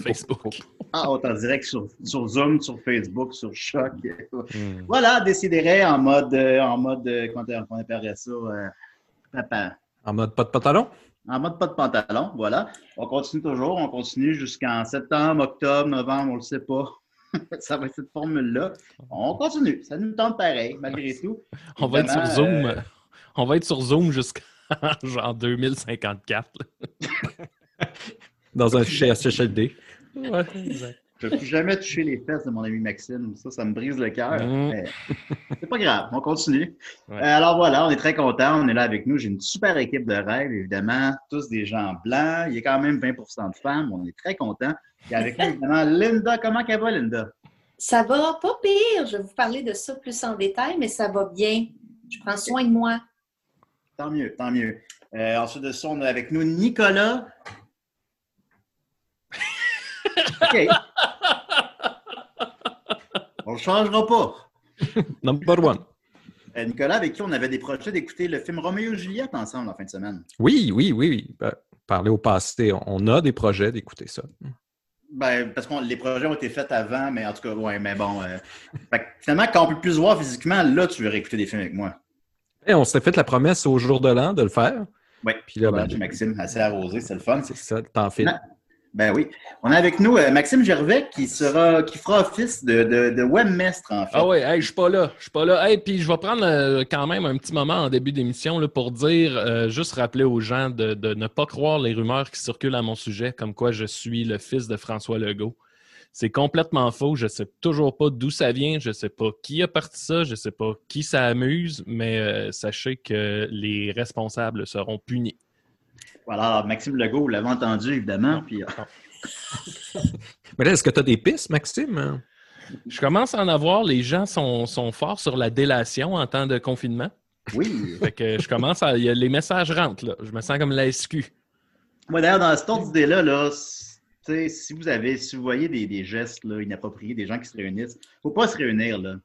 Facebook. Ah, en direct sur, Zoom, sur Facebook, sur Choc. Hmm. Voilà, déciderait en mode, euh, en mode, euh, comment on appellerait ça, euh, papa. En mode pas de pantalon? En mode pas de pantalon, voilà. On continue toujours, on continue jusqu'en septembre, octobre, novembre, on le sait pas. ça va être cette formule-là. On continue, ça nous tente pareil, malgré tout. on va être sur Zoom. On va être sur Zoom jusqu'en genre 2054 dans un fichier. Ouais, Je ne peux jamais toucher les fesses de mon ami Maxime. Ça, ça me brise le cœur. Mm. C'est pas grave, on continue. Euh, alors voilà, on est très contents. On est là avec nous. J'ai une super équipe de rêve, évidemment. Tous des gens blancs. Il y a quand même 20% de femmes. On est très contents. Et avec nous, évidemment, Linda. Comment ça va, Linda? Ça va pas pire. Je vais vous parler de ça plus en détail, mais ça va bien. Je prends soin de moi. Tant mieux, tant mieux. Euh, ensuite de ça, on est avec nous Nicolas. OK. On ne changera pas. Number one. Euh, Nicolas, avec qui on avait des projets d'écouter le film Roméo et Juliette ensemble en fin de semaine? Oui, oui, oui. oui. Ben, parler au passé, on a des projets d'écouter ça. Ben, parce que les projets ont été faits avant, mais en tout cas, ouais, mais bon. Euh, finalement, quand on peut plus voir physiquement, là, tu veux réécouter des films avec moi. Et on s'était fait la promesse au jour de l'an de le faire. Oui. Puis là, ben, Maxime, assez arrosé, c'est le fun. C'est ça, t'en fais. Ben oui. On a avec nous euh, Maxime Gervais qui sera qui fera office de, de, webmestre en fait. Ah oui, hey, je suis pas là. Je suis pas là. Hey, puis je vais prendre euh, quand même un petit moment en début d'émission pour dire, euh, juste rappeler aux gens de, ne pas croire les rumeurs qui circulent à mon sujet, comme quoi je suis le fils de François Legault. C'est complètement faux. Je sais toujours pas d'où ça vient. Je sais pas qui a parti ça. Je sais pas qui ça amuse, mais sachez que les responsables seront punis. Voilà, Maxime Legault, vous l'avez entendu, évidemment. Puis, euh, Mais là, est-ce que tu as des pistes, Maxime? Je commence à en avoir. Les gens sont, forts sur la délation en temps de confinement. Oui. Fait que je commence à. les messages rentrent, là. Je me sens comme la SQ. Moi, d'ailleurs, dans cette autre idée-là, là, si vous avez, si vous voyez des, gestes là, inappropriés, des gens qui se réunissent, il ne faut pas se réunir, là.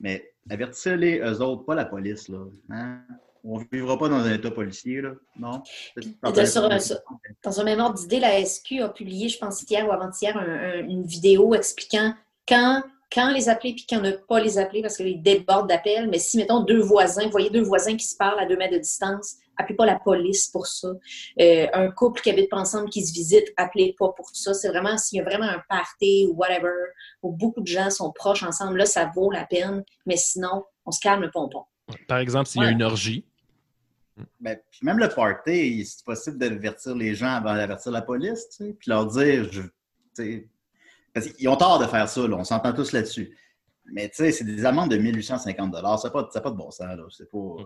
Mais avertissez-les, eux autres, pas la police, là. Hein? On ne vivra pas dans un état policier, là. Non? dans un même ordre d'idée, la SQ a publié, je pense, hier ou avant-hier, une vidéo expliquant quand, quand les appeler puis quand ne pas les appeler parce qu'ils débordent d'appels. Mais si, mettons, deux voisins, vous voyez deux voisins qui se parlent à deux mètres de distance, appelez pas la police pour ça. Euh, un couple qui habite pas ensemble, qui se visite, appelez pas pour ça. C'est vraiment, s'il y a vraiment un party ou whatever, où beaucoup de gens sont proches ensemble, là, ça vaut la peine. Mais sinon, on se calme le pompon. Par exemple, s'il y a une orgie, ben, puis même le party, c'est possible d'avertir les gens avant d'avertir la police, tu sais, puis leur dire, je, parce qu'ils ont tort de faire ça, là, on s'entend tous là-dessus. Mais tu sais, c'est des amendes de 1850 Ça n'a pas, pas, de bon sens. Là. C'est pas.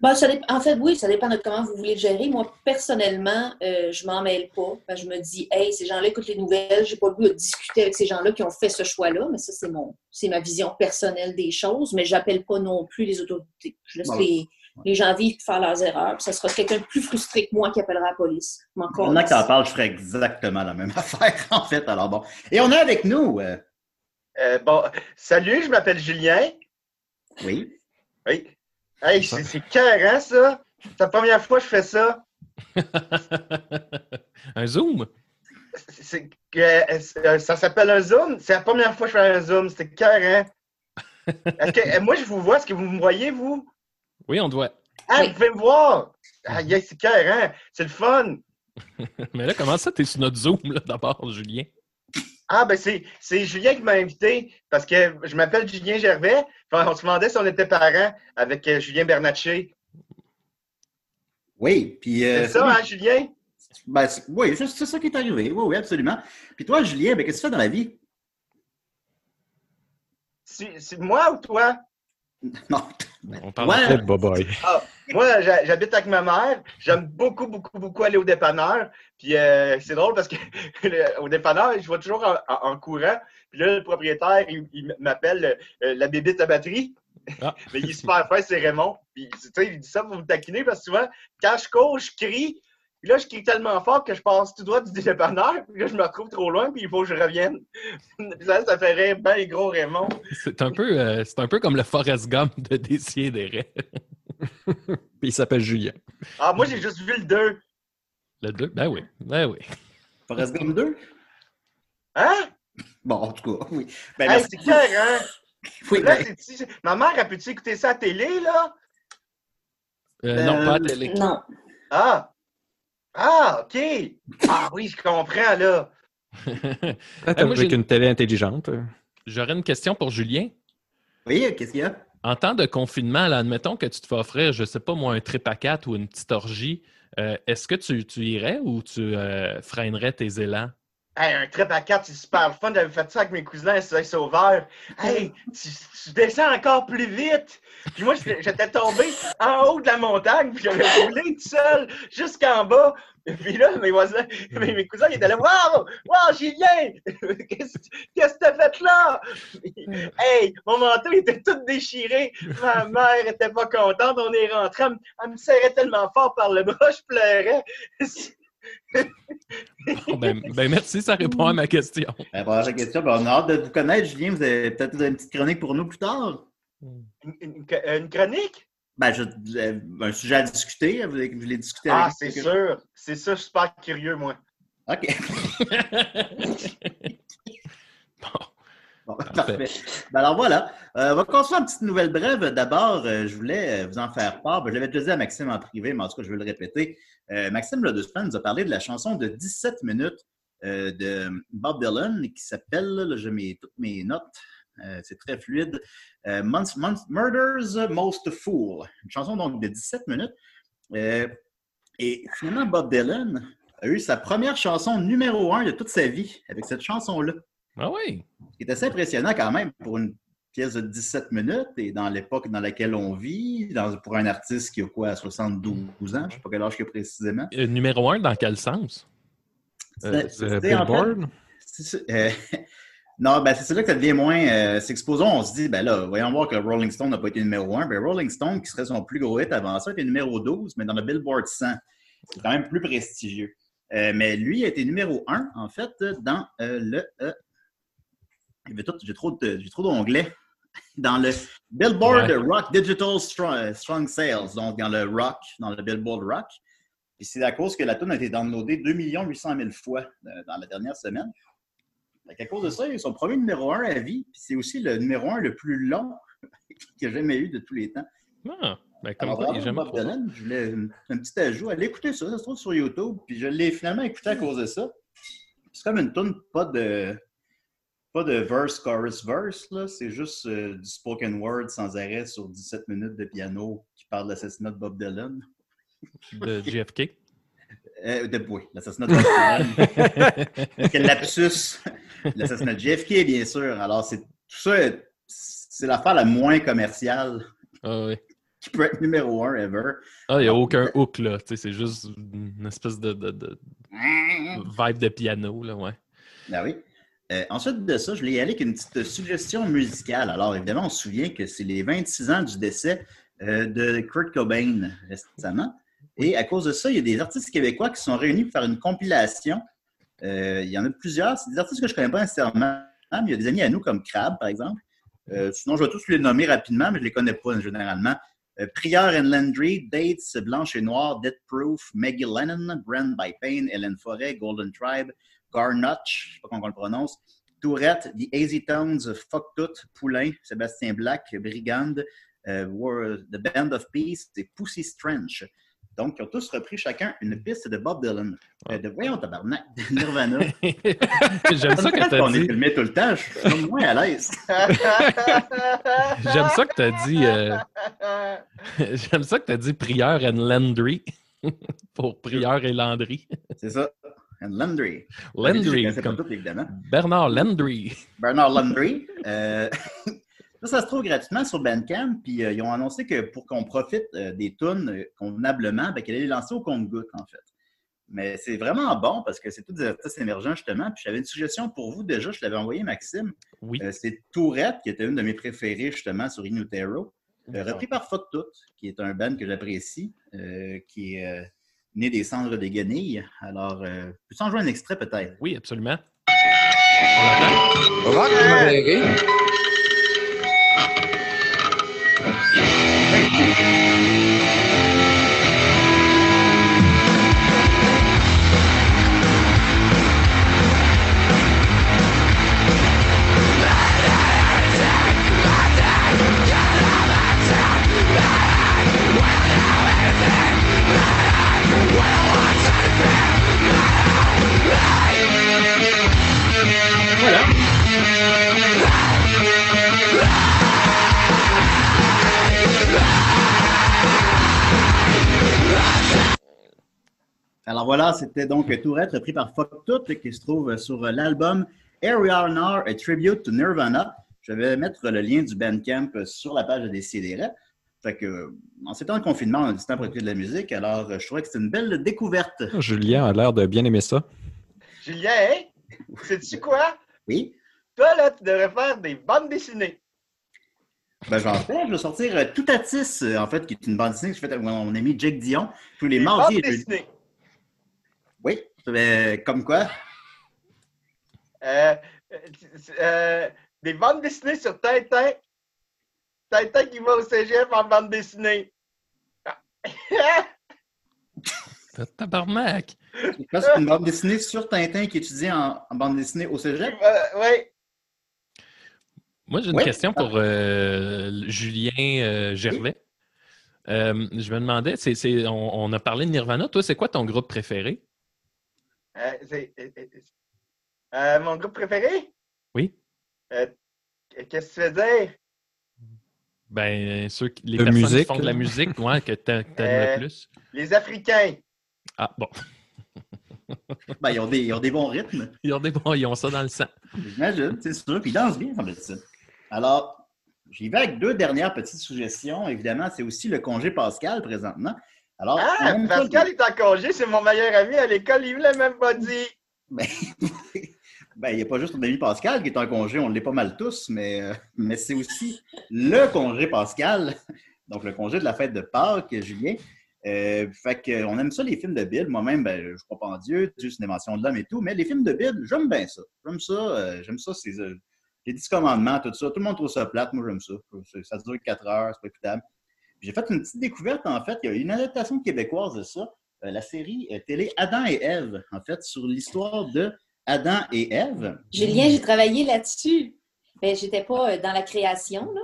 Ben, ça en fait, oui, ça dépend de comment vous voulez le gérer. Moi, personnellement, euh, je m'en mêle pas. Ben, je me dis, hey, ces gens-là écoutent les nouvelles. J'ai pas le goût de discuter avec ces gens-là qui ont fait ce choix-là. Mais ça, c'est mon, c'est ma vision personnelle des choses. Mais j'appelle pas non plus les autorités. Je laisse les, les gens vivent pour faire leurs erreurs. ça sera quelqu'un de plus frustré que moi qui appellera la police. Maintenant que tu en parles, je ferais exactement la même affaire, en fait. Alors bon. Et on est avec nous. Euh, euh, bon, salut, je m'appelle Julien. Oui. Oui. Hey, c'est carré, ça? C'est la première fois que je fais ça. Un Zoom? que ça s'appelle un zoom? C'est la première fois que je fais un zoom. C'était carré. Est-ce que moi je vous vois? Est-ce que vous me voyez, vous? Oui, on te voit. Ah, vous pouvez me voir! Ah, c'est carré. C'est le fun! Mais là, comment ça, t'es sur notre Zoom, là, d'abord, Julien? Ah, ben c'est, Julien qui m'a invité parce que je m'appelle Julien Gervais. on se demandait si on était parents avec euh, Julien Bernatchez. Oui, puis. Euh, c'est ça, hein, Julien? Ben, oui, c'est ça qui est arrivé. Oui, oui, absolument. Puis toi, Julien, ben, qu'est-ce que tu fais dans la vie? C'est moi ou toi? Non. On parle ouais. de Boboy. Ah, moi, j'habite avec ma mère. J'aime beaucoup, beaucoup, beaucoup aller au dépanneur. Puis euh, c'est drôle parce que au dépanneur, je vais toujours en, courant. Puis là, le propriétaire, il, m'appelle euh, la bébite à batterie. Ah. Mais il est super fin, c'est Raymond. Puis, tu sais, il dit ça pour me taquiner parce que souvent, quand je cours, je crie. Puis là, je crie tellement fort que je passe tout droit du dépanneur. Puis là, je me retrouve trop loin, puis il faut que je revienne. ça, ça fait rire bien gros Raymond. C'est un, peu, euh, c'est un peu comme le Forest Gump de Dessier des raies. puis il s'appelle Julien. Ah, moi, j'ai juste vu le 2. Le 2? Ben oui. Ben oui. Forest Gump 2? Hein? Bon, en tout cas, oui. Ben, hey, c'est clair, hein? Oui, là, ben... Ma mère, a pu-tu écouter ça à la télé, là? Euh, non, pas à la télé. Non. Ah! Ah, OK. Ah oui, je comprends, là. avec une télé intelligente. J'aurais une question pour Julien. Oui, qu'est-ce qu'il y a? En temps de confinement, admettons que tu te fais offrir, je ne sais pas moi, un trip à quatre ou une petite orgie, euh, est-ce que tu, tu, irais ou tu euh, freinerais tes élans? Hey, un trip à quatre, c'est super fun. J'avais fait ça avec mes cousins à Sauveur. Hey, tu, tu, descends encore plus vite. Puis moi, j'étais tombé en haut de la montagne, puis j'avais roulé tout seul jusqu'en bas. Puis là, mes voisins, mes, cousins, ils étaient là, Waouh! Waouh, Julien! Qu'est-ce que t'as fait là? hey, mon manteau était tout déchiré. Ma mère était pas contente. On est rentré. Elle, me serrait tellement fort par le bras, je pleurais. Ben, ben, merci, ça répond à ma question. Ben, question, ben, on a hâte de vous connaître, Julien. Vous avez peut-être une petite chronique pour nous plus tard. Une, chronique? Ben, euh, un sujet à discuter. Vous, voulez discuter Ah, c'est sûr. C'est ça, je suis super curieux, moi. OK. bon. parfait. alors voilà. Euh, on va continuer une petite nouvelle brève. D'abord, euh, je voulais vous en faire part. je l'avais déjà dit à Maxime en privé, mais en tout cas, je vais le répéter. Maxime, là, deux nous a parlé de la chanson de 17 minutes de Bob Dylan qui s'appelle, je mets toutes mes notes, euh, c'est très fluide. Euh, Murders Most Fool, une chanson donc de 17 minutes. Euh, et finalement, Bob Dylan a eu sa première chanson numéro un de toute sa vie avec cette chanson-là. Ah oui! Ce qui est assez impressionnant quand même pour une pièce de 17 minutes et dans l'époque dans laquelle on vit, pour un artiste qui a quoi, 72 ans, je ne sais pas quel âge a précisément. numéro un, dans quel sens? C'est Billboard? Non, ben c'est là que ça devient moins. Euh, c'est exposons, on se dit, ben là, voyons voir que Rolling Stone n'a pas été numéro 1. Ben Rolling Stone, qui serait son plus gros hit avant ça, était numéro 12, mais dans le Billboard 100. C'est quand même plus prestigieux. Euh, mais lui a été numéro 1, en fait, dans euh, le. J'ai trop, trop d'onglets. Dans le Billboard Rock Digital Strong, Sales, donc dans le rock, dans le Billboard Rock. Puis c'est à cause que la tune a été downloadée 2 800 000 fois dans la dernière semaine. À cause de ça, il est son premier numéro un à vie, puis c'est aussi le numéro un le plus long qu'il a jamais eu de tous les temps. Ah, ben comme Alors, il jamais Je voulais un, petit ajout. Allez écouter ça, ça se trouve sur YouTube, puis je l'ai finalement écouté à cause de ça. C'est comme une tune pas de pas de verse, chorus, verse, là. C'est juste euh, du spoken word sans arrêt sur 17 minutes de piano qui parle de l'assassinat de Bob Dylan. De JFK? Euh, de, oui, l'assassinat de Bob Dylan. Quel lapsus! L'assassinat de JFK, bien sûr. Alors, c'est tout ça, c'est l'affaire la moins commerciale. Ah oui. Qui peut être numéro un ever. Ah, il n'y a aucun hook, là. C'est juste une espèce de, de, vibe de piano, là, ouais. Ben oui. Euh, ensuite de ça, je voulais y aller avec une petite suggestion musicale. Alors, évidemment, on se souvient que c'est les 26 ans du décès euh, de Kurt Cobain récemment. Et à cause de ça, il y a des artistes québécois qui sont réunis pour faire une compilation euh, il y en a plusieurs. C'est des artistes que je ne connais pas nécessairement, mais il y a des amis à nous comme Crab, par exemple. Sinon, je vais tous les nommer rapidement, mais je ne les connais pas généralement. Prieur and Landry, Dates, Blanche et Noire, Death Proof, Maggie Lennon, Brand by Payne, Hélène Forêt, Golden Tribe, Garnotch, je ne sais pas comment on le prononce, Tourette, The Easy Tones, Fuck Tout, Poulain, Sébastien Black, Brigand, euh, The Band of Peace et Pussy Strange. Donc, ils ont tous repris chacun une piste de Bob Dylan. Euh, de voyons, tabarnak, de Nirvana. J'aime ça que tu as dit. On est filmé tout le temps, je suis moins à l'aise. J'aime ça que tu as dit. Euh, j'aime ça que tu as dit prière and landry pour prière et landry. C'est ça. And Landry. Landry. Comme... Bernard Landry. Bernard Landry. Euh, ça, ça se trouve gratuitement sur Bandcamp. Puis euh, ils ont annoncé que pour qu'on profite euh, des tunes convenablement, ben, qu'elle est lancée au compte-goutte, en fait. Mais c'est vraiment bon parce que c'est tous des artistes émergents, justement. Puis j'avais une suggestion pour vous déjà, je l'avais envoyé Maxime. Oui. c'est Tourette, qui était une de mes préférées, justement, sur Inutero. repris par Fuck Tout, qui est un band que j'apprécie, qui est né des cendres des guenilles. Alors, euh, peux-tu en jouer un extrait peut-être? Oui, absolument. On Alors voilà, c'était donc Tourette repris par Fuck Tout qui se trouve sur l'album Now, A Tribute to Nirvana. Je vais mettre le lien du Bandcamp sur la page de Décideret. Fait que, en ces temps de confinement, on a du temps pour écouter de la musique, alors je trouvais que c'est une belle découverte. Julien a l'air de bien aimer ça. Julien, hein? sais-tu quoi? Oui? Toi, là, tu devrais faire des bandes dessinées. Ben, j'en fais. Je vais sortir euh, Tout à Tis, euh, en fait, qui est une bande dessinée que je fais avec mon ami Jake Dion tous les mardis et oui, comme quoi? Euh, euh, des bandes dessinées sur Tintin. Tintin qui va au cégep en bande dessinée. Tabarnak! C'est une bande dessinée sur Tintin qui étudie en, en bande dessinée au cégep? Euh, oui. Moi, j'ai une question pour Julien Gervais. je me demandais, on, a parlé de Nirvana. Toi, c'est quoi ton groupe préféré? Euh, euh, euh, mon groupe préféré? Oui. qu'est-ce que tu veux dire? Ben, ceux qui, les personnes qui font de la musique, ouais, que tu aimes le plus. Les Africains. Ah, bon. ben, ils ont, des, ils ont des bons rythmes. Ils ont des bons, ils ont ça dans le sang. J'imagine, c'est sûr. Puis ils dansent bien, ça. Alors, j'y vais avec deux dernières petites suggestions. Évidemment, c'est aussi le congé Pascal présentement. Alors, ah, Pascal est en congé, c'est mon meilleur ami à l'école, il ne l'a même pas dit. Ben, ben, il n'y a pas juste ton ami Pascal qui est en congé, on l'est pas mal tous, mais, euh, mais c'est aussi le congé Pascal, donc le congé de la fête de Pâques, Julien. Euh, fait qu'on aime ça, les films de Bible. Moi-même, ben, je crois pas en Dieu, Dieu c'est une invention de l'homme et tout, mais les films de Bible, j'aime bien ça. J'aime ça, euh, j'aime ça, c'est, les dix commandements, tout ça. Tout le monde trouve ça plate, moi j'aime ça. Ça dure quatre heures, c'est pas écoutable. J'ai fait une petite découverte, en fait. Il y a une adaptation québécoise de ça. Euh, la série euh, télé Adam et Ève, en fait, sur l'histoire de Adam et Ève. Julien, j'ai travaillé là-dessus. Je ben, j'étais pas euh, dans la création, là.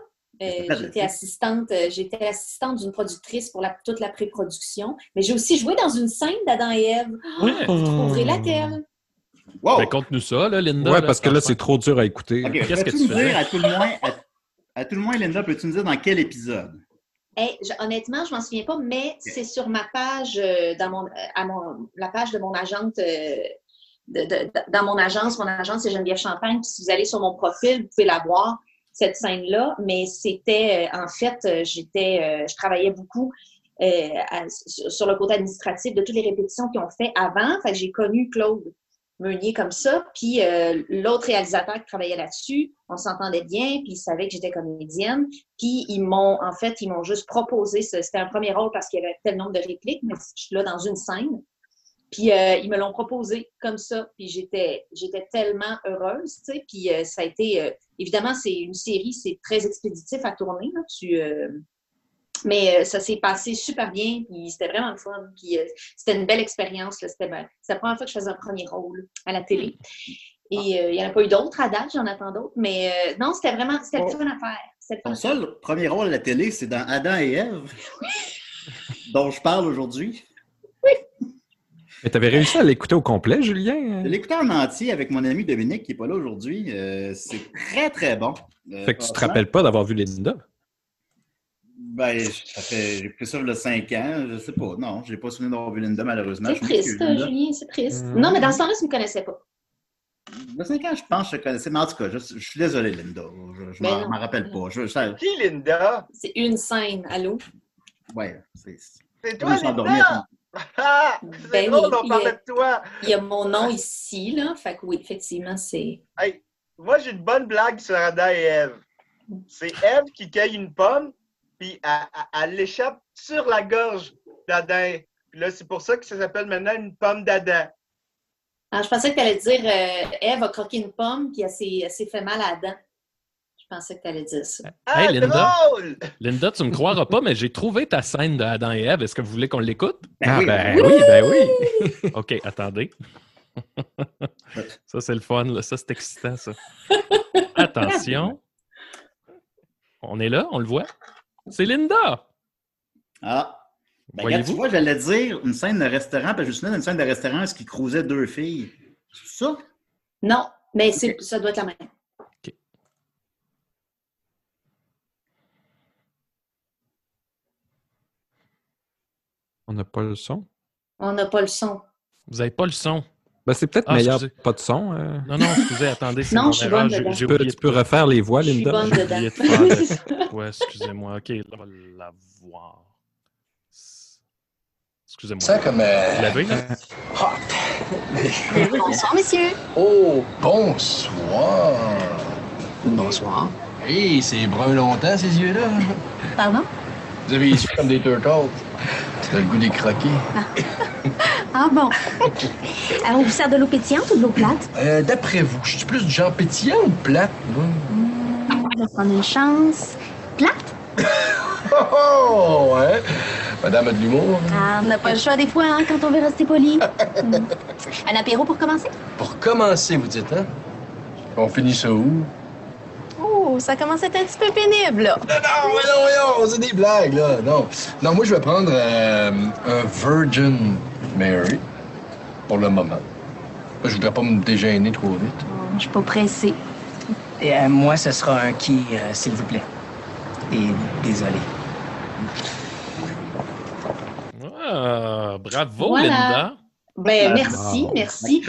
j'étais assistante, j'étais assistante d'une productrice pour toute la pré-production, mais j'ai aussi joué dans une scène d'Adam et Ève. vous trouverez laquelle? Wow. Ben, Conte-nous ça, là, Linda. Oui, parce que là, c'est trop dur à écouter. Qu'est-ce que tu fais? À tout, le moins, à tout le moins, Linda, peux-tu nous dire dans quel épisode? honnêtement, je m'en souviens pas, mais c'est sur ma page, euh, dans mon, euh, à mon, la page de mon agente, euh, dans mon agence. Mon agence, c'est Geneviève Champagne. Puis si vous allez sur mon profil, vous pouvez la voir, cette scène-là. Mais c'était, en fait, j'étais, je travaillais beaucoup sur le côté administratif de toutes les répétitions qu'ils ont fait avant. Fait que j'ai connu Claude Meunier comme ça. Puis euh, l'autre réalisateur qui travaillait là-dessus, on s'entendait bien, puis il savait que j'étais comédienne. Puis ils m'ont, en fait, ils m'ont juste proposé, c'était un premier rôle parce qu'il y avait tel nombre de répliques, mais je suis là dans une scène. Puis euh, ils me l'ont proposé comme ça, puis j'étais, j'étais tellement heureuse, tu sais. Puis euh, ça a été, évidemment, c'est une série, c'est très expéditif à tourner. Là. Tu, Mais euh, ça s'est passé super bien, puis c'était vraiment le fun. Puis euh, c'était une belle expérience. C'était la première fois que je faisais un premier rôle à la télé. Et euh, il n'y en a pas eu d'autres à date, j'en attends d'autres. Mais non, c'était vraiment c'était le fun à faire. Ton seul premier rôle à la télé, c'est dans Adam et Ève, dont je parle aujourd'hui. Mais tu avais réussi à l'écouter au complet, Julien? Je l'écoutais en entier avec mon ami Dominique, qui n'est pas là aujourd'hui. c'est très, très bon. fait que tu te rappelles pas d'avoir vu Linda? Ben, ça fait, j'ai pris ça il y a 5 ans, je sais pas. Non, je n'ai pas souvenir d'avoir vu Linda, malheureusement. C'est triste, Julien, c'est triste. Mm. Non, mais dans ce temps-là, tu ne me connaissais pas. A 5 ans, je pense que je te connaissais. Mais en tout cas, je, suis désolé, Linda. Je ne ben m'en rappelle pas. Je, Qui, Linda? C'est une scène, allô? Ouais, c'est. C'est toi, Linda? Ah! ben drôle, on parlait de toi. Il y a mon nom ici, là. Fait que oui, effectivement, c'est. Hey, moi, j'ai une bonne blague sur Ada et Eve. C'est Eve qui cueille une pomme, puis elle, l'échappe sur la gorge d'Adam. Puis là, c'est pour ça que ça s'appelle maintenant une pomme d'Adam. Ah, je pensais que tu allais dire euh, Eve a croqué une pomme, puis elle s'est fait mal à Adam. Je pensais que tu allais dire ça. Ah, hey, Linda, drôle! Linda, tu me croiras pas, mais j'ai trouvé ta scène d'Adam et Eve. Est-ce que vous voulez qu'on l'écoute? Ben ah, ben oui, ben oui. OK, attendez. ça, c'est le fun. Là. Ça, c'est excitant, ça. Attention. On est là, on le voit. C'est Linda! Ah! Ben, tu vois, j'allais dire une scène de restaurant, parce que je me souviens d'une scène de restaurant ce qui cruisait deux filles. C'est ça? Non, mais ça doit être la même. On n'a pas le son? On n'a pas le son. Vous n'avez pas le son? Ben, c'est peut-être ah, meilleur pas de son. Euh. Non, non, excusez, attendez. Non, je suis bonne dedans. Tu peux, tu peux refaire les voix, Linda? Je suis bonne dedans. ouais, excusez-moi. OK, là, on va la voir. Excusez-moi. Ça comme... Euh... Vous l'avez, là? Hot! bonsoir, monsieur. Oh, bonsoir. Bonsoir. Hé, hey, c'est brun longtemps, ces yeux-là. Pardon? Vous avez les yeux comme des turtles. C'est le goût des croquis. Ah. ah bon. Alors, on vous sert de l'eau pétillante ou de l'eau plate? Euh, D'après vous, je suis plus du genre pétillant ou plate? Mmh, on va prendre une chance. Plate? oh, oh, ouais. Madame a de l'humour. Hein? Ah, on n'a pas le choix des fois, hein, quand on veut rester poli. Mmh. Un apéro pour commencer? Pour commencer, vous dites, hein? On finit ça où? Oh, ça commence à être un petit peu pénible, là. Non, non, non, non, c'est des blagues, là. Non, non moi, je vais prendre euh, un Virgin Mary pour le moment. Je voudrais pas me dégêner trop vite. Je suis pas pressée. Et, euh, moi, ce sera un qui, euh, s'il vous plaît. Et désolé. Ah, bravo, Linda. Ben, merci, merci.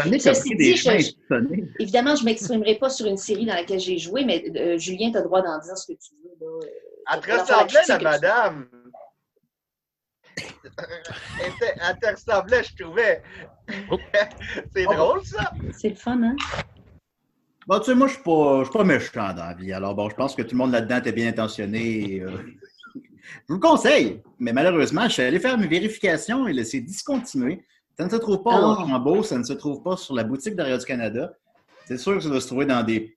évidemment, je ne m'exprimerai pas sur une série dans laquelle j'ai joué, mais euh, Julien, tu as le droit d'en dire ce que tu veux. Là, elle te ressemblait, la madame. elle te ressemblait, je trouvais. Oh. C'est drôle, ça. C'est le fun, hein? Bon, tu sais, moi, je ne suis, pas méchant dans la vie. Alors, bon, je pense que tout le monde là-dedans était bien intentionné. Euh, je vous le conseille, mais malheureusement, je suis allé faire mes vérifications et c'est discontinué. Ça ne se trouve pas au Rambo, ça ne se trouve pas sur la boutique de du Canada. C'est sûr que ça doit se trouver dans des,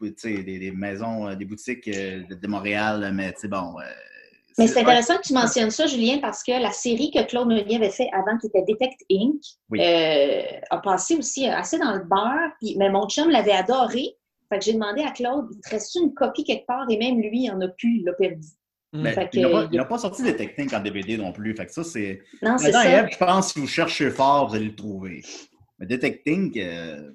des, des maisons, euh, des boutiques euh, de Montréal, mais tu sais, bon. Euh, mais c'est intéressant que tu mentionnes ça, Julien, parce que la série que Claude Meunier avait fait avant, qui était Detect Inc., a passé aussi assez dans le beurre. mais mon chum l'avait adoré. Fait que j'ai demandé à Claude, il te reste une copie quelque part? Et même lui, il en a plus, il l'a perdu. Mais ben, il n'a pas, sorti des techniques en DVD non plus. Fait que ça, c'est. Non, c'est ça. je pense que si vous cherchez fort, vous allez le trouver. Mais Detecting. Euh...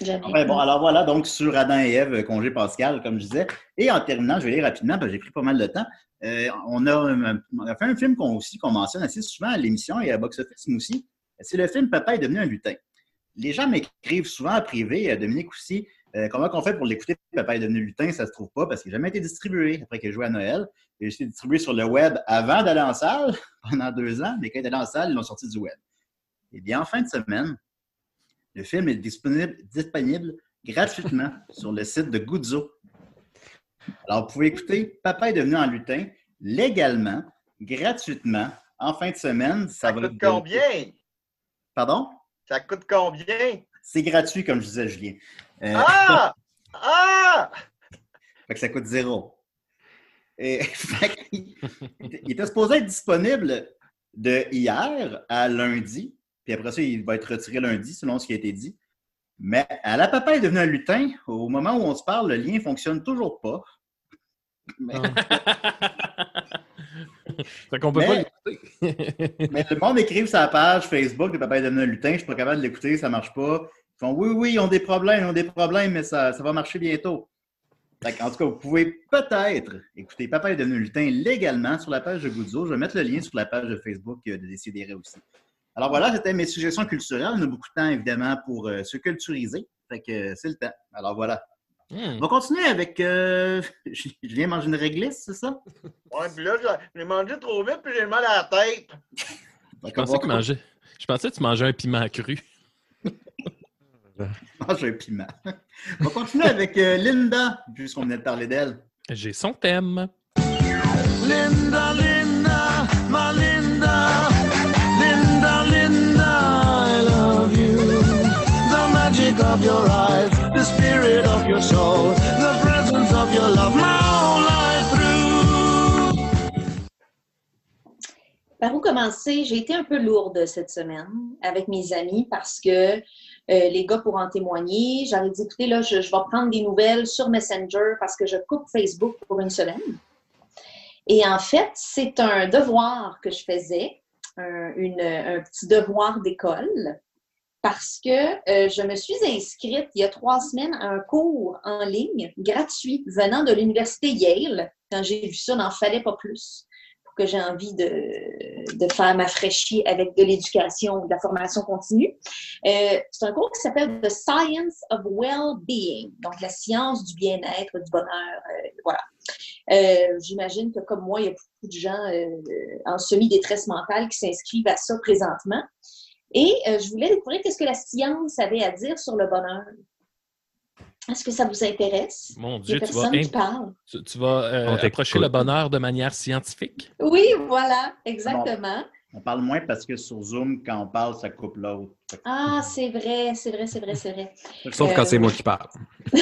bon, alors voilà, donc sur Adam et Ève, congé Pascal, comme je disais. Et en terminant, je vais lire rapidement parce que j'ai pris pas mal de temps. Euh, on, a, fait un film qu'on aussi qu'on mentionne assez souvent à l'émission et à Box Office aussi. C'est le film Papa est devenu un lutin. Les gens m'écrivent souvent en privé, euh, Dominique aussi, euh, comment on fait pour l'écouter? Papa est devenu lutin, ça se trouve pas parce qu'il n'a jamais été distribué après qu'il a joué à Noël. Il a été distribué sur le web avant d'aller en salle, pendant deux ans, mais quand il est allé en salle, ils l'ont sorti du web. Eh bien, en fin de semaine, le film est disponible, disponible gratuitement sur le site de Guzzo. Alors, vous pouvez écouter Papa est devenu un lutin légalement, gratuitement, en fin de semaine. Ça, coûte combien? Pardon? Ça coûte combien? C'est gratuit, comme je disais, Julien. Euh, ah! Ah! fait que ça coûte zéro. Et, il, était supposé être disponible de hier à lundi. Puis après ça, il va être retiré lundi, selon ce qui a été dit. Mais à la papa est devenu un lutin. Au moment où on se parle, le lien ne fonctionne toujours pas. Mais... fait qu'on peut pas l'écouter. mais le monde écrive sa page Facebook de Papa est devenu un lutin, je suis pas capable de l'écouter, ça marche pas. Ils font oui, oui, ils ont des problèmes, ils ont des problèmes, mais ça, ça va marcher bientôt. en tout cas, vous pouvez peut-être écouter Papa est devenu un lutin légalement sur la page de Goudzo. Je vais mettre le lien sur la page de Facebook de Décideret aussi. Alors voilà, c'était mes suggestions culturelles. On a beaucoup de temps, évidemment, pour euh, se culturiser. Fait que euh, c'est le temps. Alors voilà. Hmm. On va continuer avec. Euh, je viens manger une réglisse, c'est ça? Ouais, puis là, j'ai mangé trop vite, puis j'ai mal à la tête. je, pensais que mangeais... je pensais que tu mangeais un piment cru. Mange un piment. On va continuer avec euh, Linda, puisqu'on venait de parler d'elle. J'ai son thème. Linda, Linda, ma Linda. Par où commencer? J'ai été un peu lourde cette semaine avec mes amis parce que euh, les gars pourront témoigner. J'avais dit, écoutez, là, je, vais prendre des nouvelles sur Messenger parce que je coupe Facebook pour une semaine. Et en fait, c'est un devoir que je faisais, un, petit devoir d'école parce que euh, je me suis inscrite il y a trois semaines à un cours en ligne gratuit venant de l'université Yale. Quand j'ai vu ça, n'en fallait pas plus que j'ai envie de, de faire m'affraîchir avec de l'éducation, de la formation continue. Euh, c'est un cours qui s'appelle The Science of Well-Being, donc la science du bien-être, du bonheur. Euh, voilà. J'imagine que comme moi, il y a beaucoup de gens en semi-détresse mentale qui s'inscrivent à ça présentement. Et euh, je voulais découvrir qu'est-ce que la science avait à dire sur le bonheur. Est-ce que ça vous intéresse? Mon Dieu, tu vas, tu, vas euh, approcher le bonheur de manière scientifique? Oui, voilà, exactement. on parle moins parce que sur Zoom, quand on parle, ça coupe l'autre. Ah, c'est vrai, c'est vrai, c'est vrai, c'est vrai. Sauf quand c'est moi qui parle.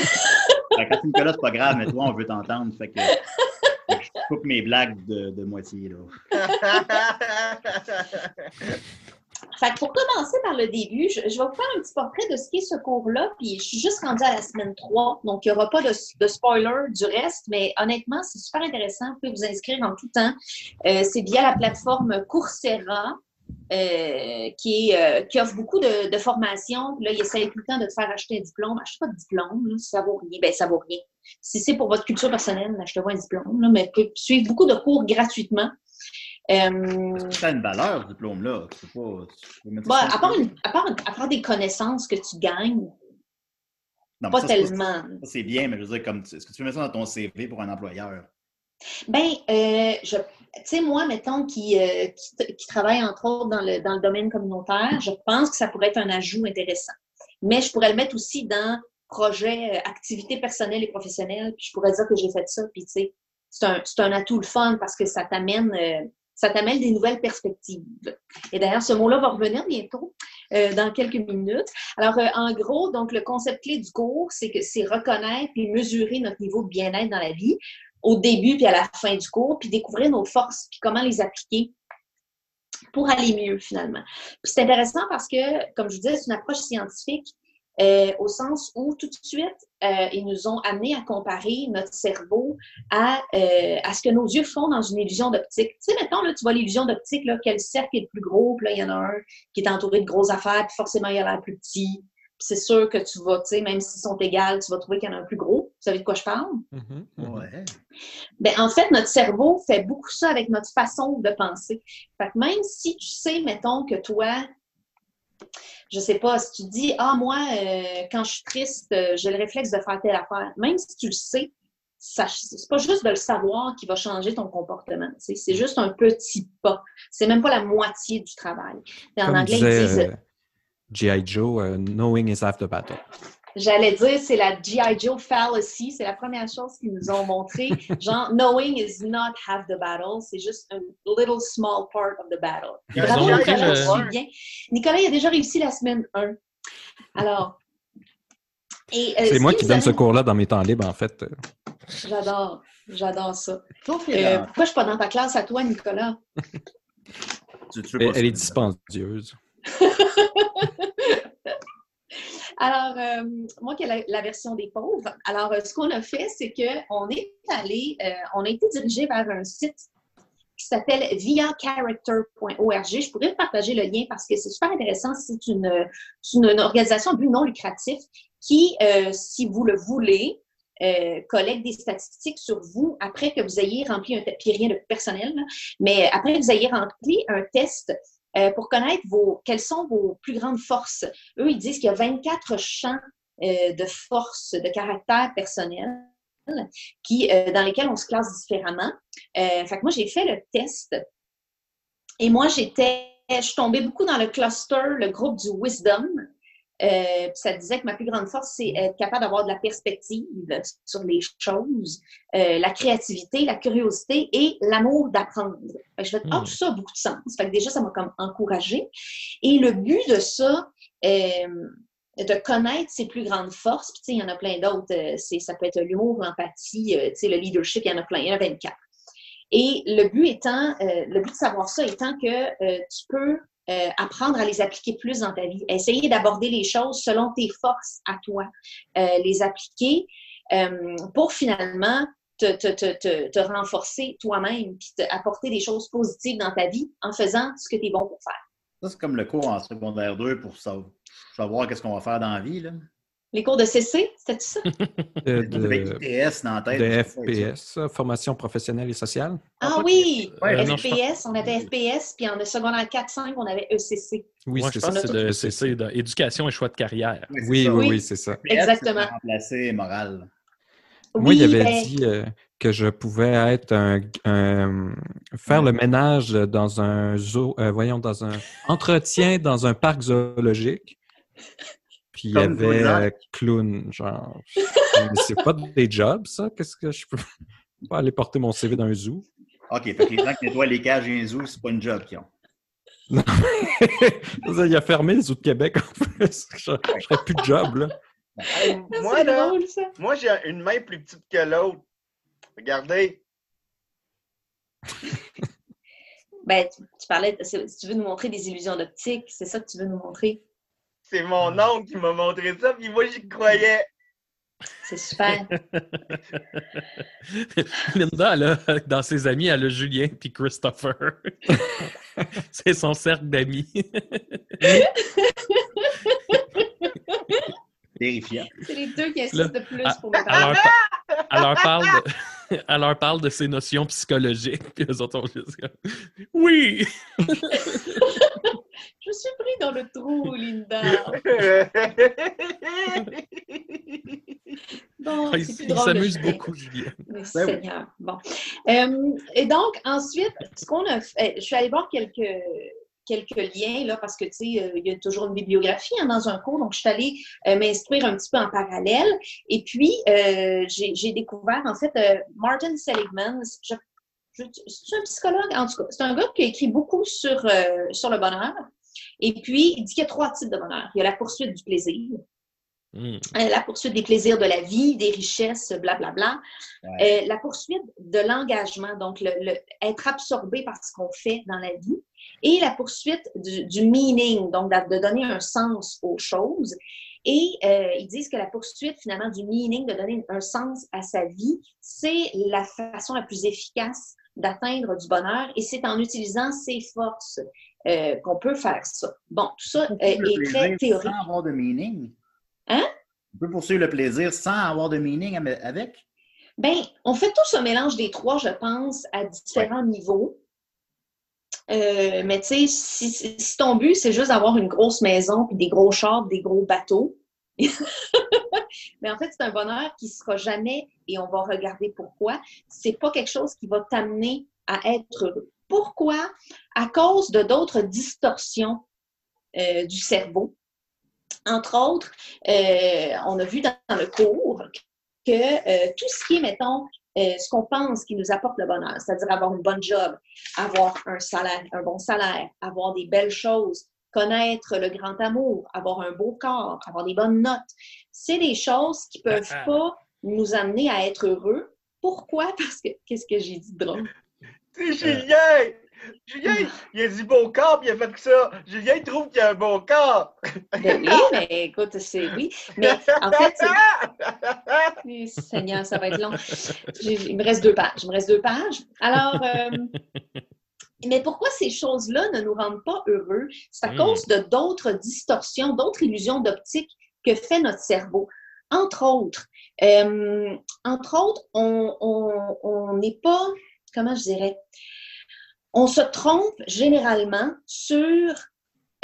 Ben, quand tu me c'est pas grave, mais toi, on veut t'entendre. Fait que, je coupe mes blagues de, de moitié. Là. Fait pour commencer par le début, je, vais vous faire un petit portrait de ce qu'est ce cours-là, puis je suis juste rendue à la semaine 3, donc il n'y aura pas de, spoiler du reste, mais honnêtement, c'est super intéressant. Vous pouvez vous inscrire en tout temps. Euh, c'est via la plateforme Coursera. Euh, qui, euh, qui, offre beaucoup de, formations. Là, il essaie tout le temps de te faire acheter un diplôme. Achetez pas de diplôme, si ça vaut rien. Ben, ça vaut rien. Si c'est pour votre culture personnelle, achetez-vous un diplôme. Là, mais vous pouvez suivre beaucoup de cours gratuitement. Euh, ça a une valeur, ce diplôme-là. Pas, à, part à, part des connaissances que tu gagnes, pas tellement. C'est bien, mais je veux dire, comme, est-ce que tu veux mettre ça dans ton CV pour un employeur? Ben, euh, tu sais, moi, mettons, qui, euh, qui, travaille entre autres dans le, dans le domaine communautaire, je pense que ça pourrait être un ajout intéressant. Mais je pourrais le mettre aussi dans projet, euh, activité personnelle et professionnelle, puis je pourrais dire que j'ai fait ça, puis tu sais, c'est un, un, atout le fun parce que ça t'amène ça t'amène des nouvelles perspectives. Et d'ailleurs, ce mot-là va revenir bientôt, euh, dans quelques minutes. Alors, euh, en gros, donc, le concept clé du cours, c'est que c'est reconnaître et mesurer notre niveau de bien-être dans la vie au début puis à la fin du cours, puis découvrir nos forces, puis comment les appliquer pour aller mieux, finalement. Puis c'est intéressant parce que, comme je vous disais, c'est une approche scientifique euh, au sens où tout de suite, euh, ils nous ont amené à comparer notre cerveau à, euh, à ce que nos yeux font dans une illusion d'optique. Tu sais, maintenant, là, tu vois l'illusion d'optique, là, quel cercle est le plus gros, puis là, il y en a un qui est entouré de grosses affaires, puis forcément, il y a l'air plus petit. c'est sûr que tu vas, tu sais, même s'ils sont égales, tu vas trouver qu'il y en a un plus gros. Vous savez de quoi je parle? Mm-hmm, mm-hmm. Ouais. Ben, en fait, notre cerveau fait beaucoup ça avec notre façon de penser. Fait que même si tu sais, mettons, que toi, je sais pas, si tu dis, ah, moi, euh, quand je suis triste, euh, j'ai le réflexe de faire telle affaire, même si tu le sais, c'est pas juste de le savoir qui va changer ton comportement. C'est juste un petit pas. C'est même pas la moitié du travail. en anglais, ils disent. Euh, G.I. Joe, knowing is half the battle. J'allais dire, c'est la G.I. Joe fallacy. C'est la première chose qu'ils nous ont montré. Genre, knowing is not half the battle. C'est juste un little small part of the battle. Bravo, Nicolas, bien. Nicolas, il a déjà réussi la semaine 1. Alors. Euh, c'est moi qui donne ce cours-là dans mes temps libres, en fait. J'adore. J'adore ça. Sauf Euh, pourquoi je suis pas dans ta classe à toi, Nicolas? Tu- tu Elle, elle est dispendieuse. Alors, euh, moi qui ai la, la version des pauvres, alors euh, ce qu'on a fait, c'est qu'on est allé, euh, on a été dirigé vers un site qui s'appelle viacharacter.org. Je pourrais partager le lien parce que c'est super intéressant. C'est une, une, une organisation but non lucratif qui, si vous le voulez, collecte des statistiques sur vous après que vous ayez rempli un puis rien de personnel, mais après que vous ayez rempli un test euh, pour connaître vos, quelles sont vos plus grandes forces. Eux, ils disent qu'il y a 24 champs euh, de force, de caractère personnel qui, euh, dans lesquels on se classe différemment. Euh, fait que moi, j'ai fait le test et moi, j'étais, je tombée beaucoup dans le cluster, le groupe du Wisdom. Euh, ça disait que ma plus grande force, c'est être capable d'avoir de la perspective sur les choses, euh, la créativité, la curiosité et l'amour d'apprendre. Je fais, ah, Hmm. tout ça a beaucoup de sens. Fait que déjà, ça m'a comme encouragée. Et le but de ça, euh, de connaître ses plus grandes forces, puis tu sais, il y en a plein d'autres. euh, c'est- ça peut être l'humour, l'empathie, euh, le leadership, il y en a plein, il y en a 24. Et le but étant, euh, le but de savoir ça étant que euh, tu peux euh, apprendre à les appliquer plus dans ta vie. Essayer d'aborder les choses selon tes forces à toi. Euh, les appliquer euh, pour finalement te, renforcer toi-même puis te apporter des choses positives dans ta vie en faisant ce que tu es bon pour faire. Ça, c'est comme le cours en secondaire 2 pour sa- savoir qu'est-ce qu'on va faire dans la vie. Là. Les cours de CC, c'était ça? De, avait de, ITS dans la tête. de FPS, euh, formation professionnelle et sociale. Ah oui! Ouais, non, je FPS, on avait FPS, puis en secondaire 4-5, on avait ECC. Oui, Moi, c'est je pense ça. que c'est de CC, de éducation et choix de carrière. Oui, oui, Oui. oui, c'est ça. Exactement. remplacer moral. Moi, il Oui, avait ben, dit euh, que je pouvais être un, un- faire le ménage dans un zoo, euh, voyons, dans un entretien dans un parc zoologique. Puis il y avait euh, clown, genre. C'est pas des jobs, ça? Qu'est-ce que je peux pas aller porter mon CV dans un zoo? OK, fait que les gens qui nettoient les cages et les zoos, c'est pas une job qu'ils ont. Non. il a fermé le zoo de Québec en plus. Je, je plus de job, là. Hey, moi, là, drôle, ça. moi, j'ai une main plus petite que l'autre. Regardez. Ben, tu, tu parlais, de- si tu veux nous montrer des illusions d'optique, c'est ça que tu veux nous montrer? C'est mon oncle qui m'a montré ça, puis moi, j'y croyais. C'est super. Linda, elle a- dans ses amis, elle a Julien puis Christopher. c'est son cercle d'amis. Terrifiant. c'est les deux qui insistent le plus à- pour me Elle parler. leur, pa- elle leur parle de, elle leur parle de ses notions psychologiques, puis eux autres juste comme, Oui! Je suis pris dans le trou, Linda. Bon, Ah, il s'amuse beaucoup, Julien. Mais Ben oui. Seigneur. Bon. Euh, et donc, ensuite, ce qu'on a fait, je suis allée voir quelques, quelques liens, là, parce que, tu sais, euh, il y a toujours une bibliographie hein, dans un cours, donc je suis allée euh, m'instruire un petit peu en parallèle. Et puis, euh, j'ai découvert, en fait, Martin Seligman. Je, je- c'est un psychologue, en tout cas, c'est un gars qui a écrit beaucoup sur, sur le bonheur. Et puis, il dit qu'il y a trois types de bonheur. Il y a la poursuite du plaisir, Hmm. euh, la poursuite des plaisirs de la vie, des richesses, blablabla. Ouais. Euh, la poursuite de l'engagement, donc le, le- être absorbé par ce qu'on fait dans la vie. Et la poursuite du, du meaning, donc de, de donner un sens aux choses. Et euh, ils disent que la poursuite finalement du meaning, de donner un sens à sa vie, c'est la façon la plus efficace d'atteindre du bonheur et c'est en utilisant ses forces euh, qu'on peut faire ça. Bon, tout ça euh, est très théorique. Sans avoir de meaning. Hein? On peut poursuivre le plaisir sans avoir de meaning avec? Ben, on fait tous un mélange des trois, je pense, à différents niveaux. Euh, mais tu sais, si, si- si ton but, c'est juste d'avoir une grosse maison, puis des gros chars, des gros bateaux, mais en fait, c'est un bonheur qui sera jamais, et on va regarder pourquoi, c'est pas quelque chose qui va t'amener à être heureux. Pourquoi? À cause de d'autres distorsions euh, du cerveau. Entre autres, euh, on a vu dans, dans le cours que euh, tout ce qui est, mettons, ce qu'on pense qui nous apporte le bonheur, c'est-à-dire avoir une bonne job, avoir un salaire, un bon salaire, avoir des belles choses, connaître le grand amour, avoir un beau corps, avoir des bonnes notes, c'est des choses qui peuvent pas nous amener à être heureux Pourquoi? Parce que, qu'est-ce que j'ai dit de drôle? C'est Julien! Julien, il a dit bon corps, puis il a fait que ça. Julien, il trouve qu'il a un bon corps. Ben oui, mais écoute, c'est oui. Mais en fait, c'est- Oui, Seigneur, ça va être long. Il me reste deux pages. Il me reste deux pages. Alors, euh, mais pourquoi ces choses-là ne nous rendent pas heureux? C'est à Hmm. cause de d'autres distorsions, d'autres illusions d'optique que fait notre cerveau. Entre autres, euh, entre autres, on on- on n'est pas, comment je dirais, on se trompe généralement sur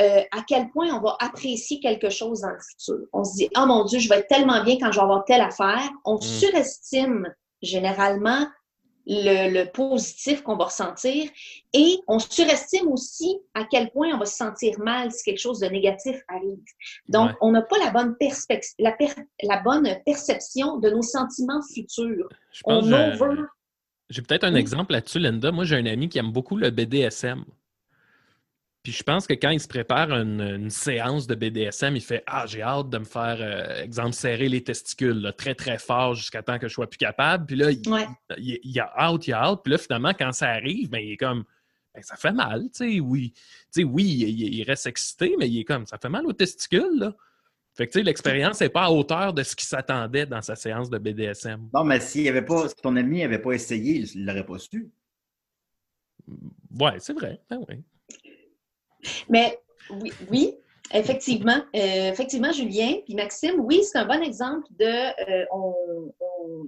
euh, à quel point on va apprécier quelque chose dans le futur. On se dit, oh mon Dieu, je vais être tellement bien quand je vais avoir telle affaire. On surestime généralement le, le positif qu'on va ressentir et on surestime aussi à quel point on va se sentir mal si quelque chose de négatif arrive. Donc, Ouais. on n'a pas la bonne, perspec- la, per- la bonne perception de nos sentiments futurs. Je pense On over... j'ai peut-être un Oui. exemple là-dessus, Linda. Moi, j'ai un ami qui aime beaucoup le BDSM. Puis je pense que quand il se prépare une, une séance de BDSM, il fait Ah, j'ai hâte de me faire, euh, exemple, serrer les testicules là, très, très fort jusqu'à temps que je sois plus capable. Puis là, il, Ouais. il, il a hâte, il a hâte. Puis là, finalement, quand ça arrive, ben, il est comme Ben, ça fait mal, tu sais, oui. Tu sais, oui, il, il reste excité, mais il est comme ça fait mal aux testicules, là. Fait que tu sais, l'expérience n'est pas à hauteur de ce qu'il s'attendait dans sa séance de BDSM. Non, mais s'il avait pas, si ton ami n'avait pas essayé, il ne l'aurait pas su. Ouais, c'est vrai. Ben oui. Mais oui, oui effectivement. Euh, effectivement, Julien, puis Maxime, oui, c'est un bon exemple de euh, on, on,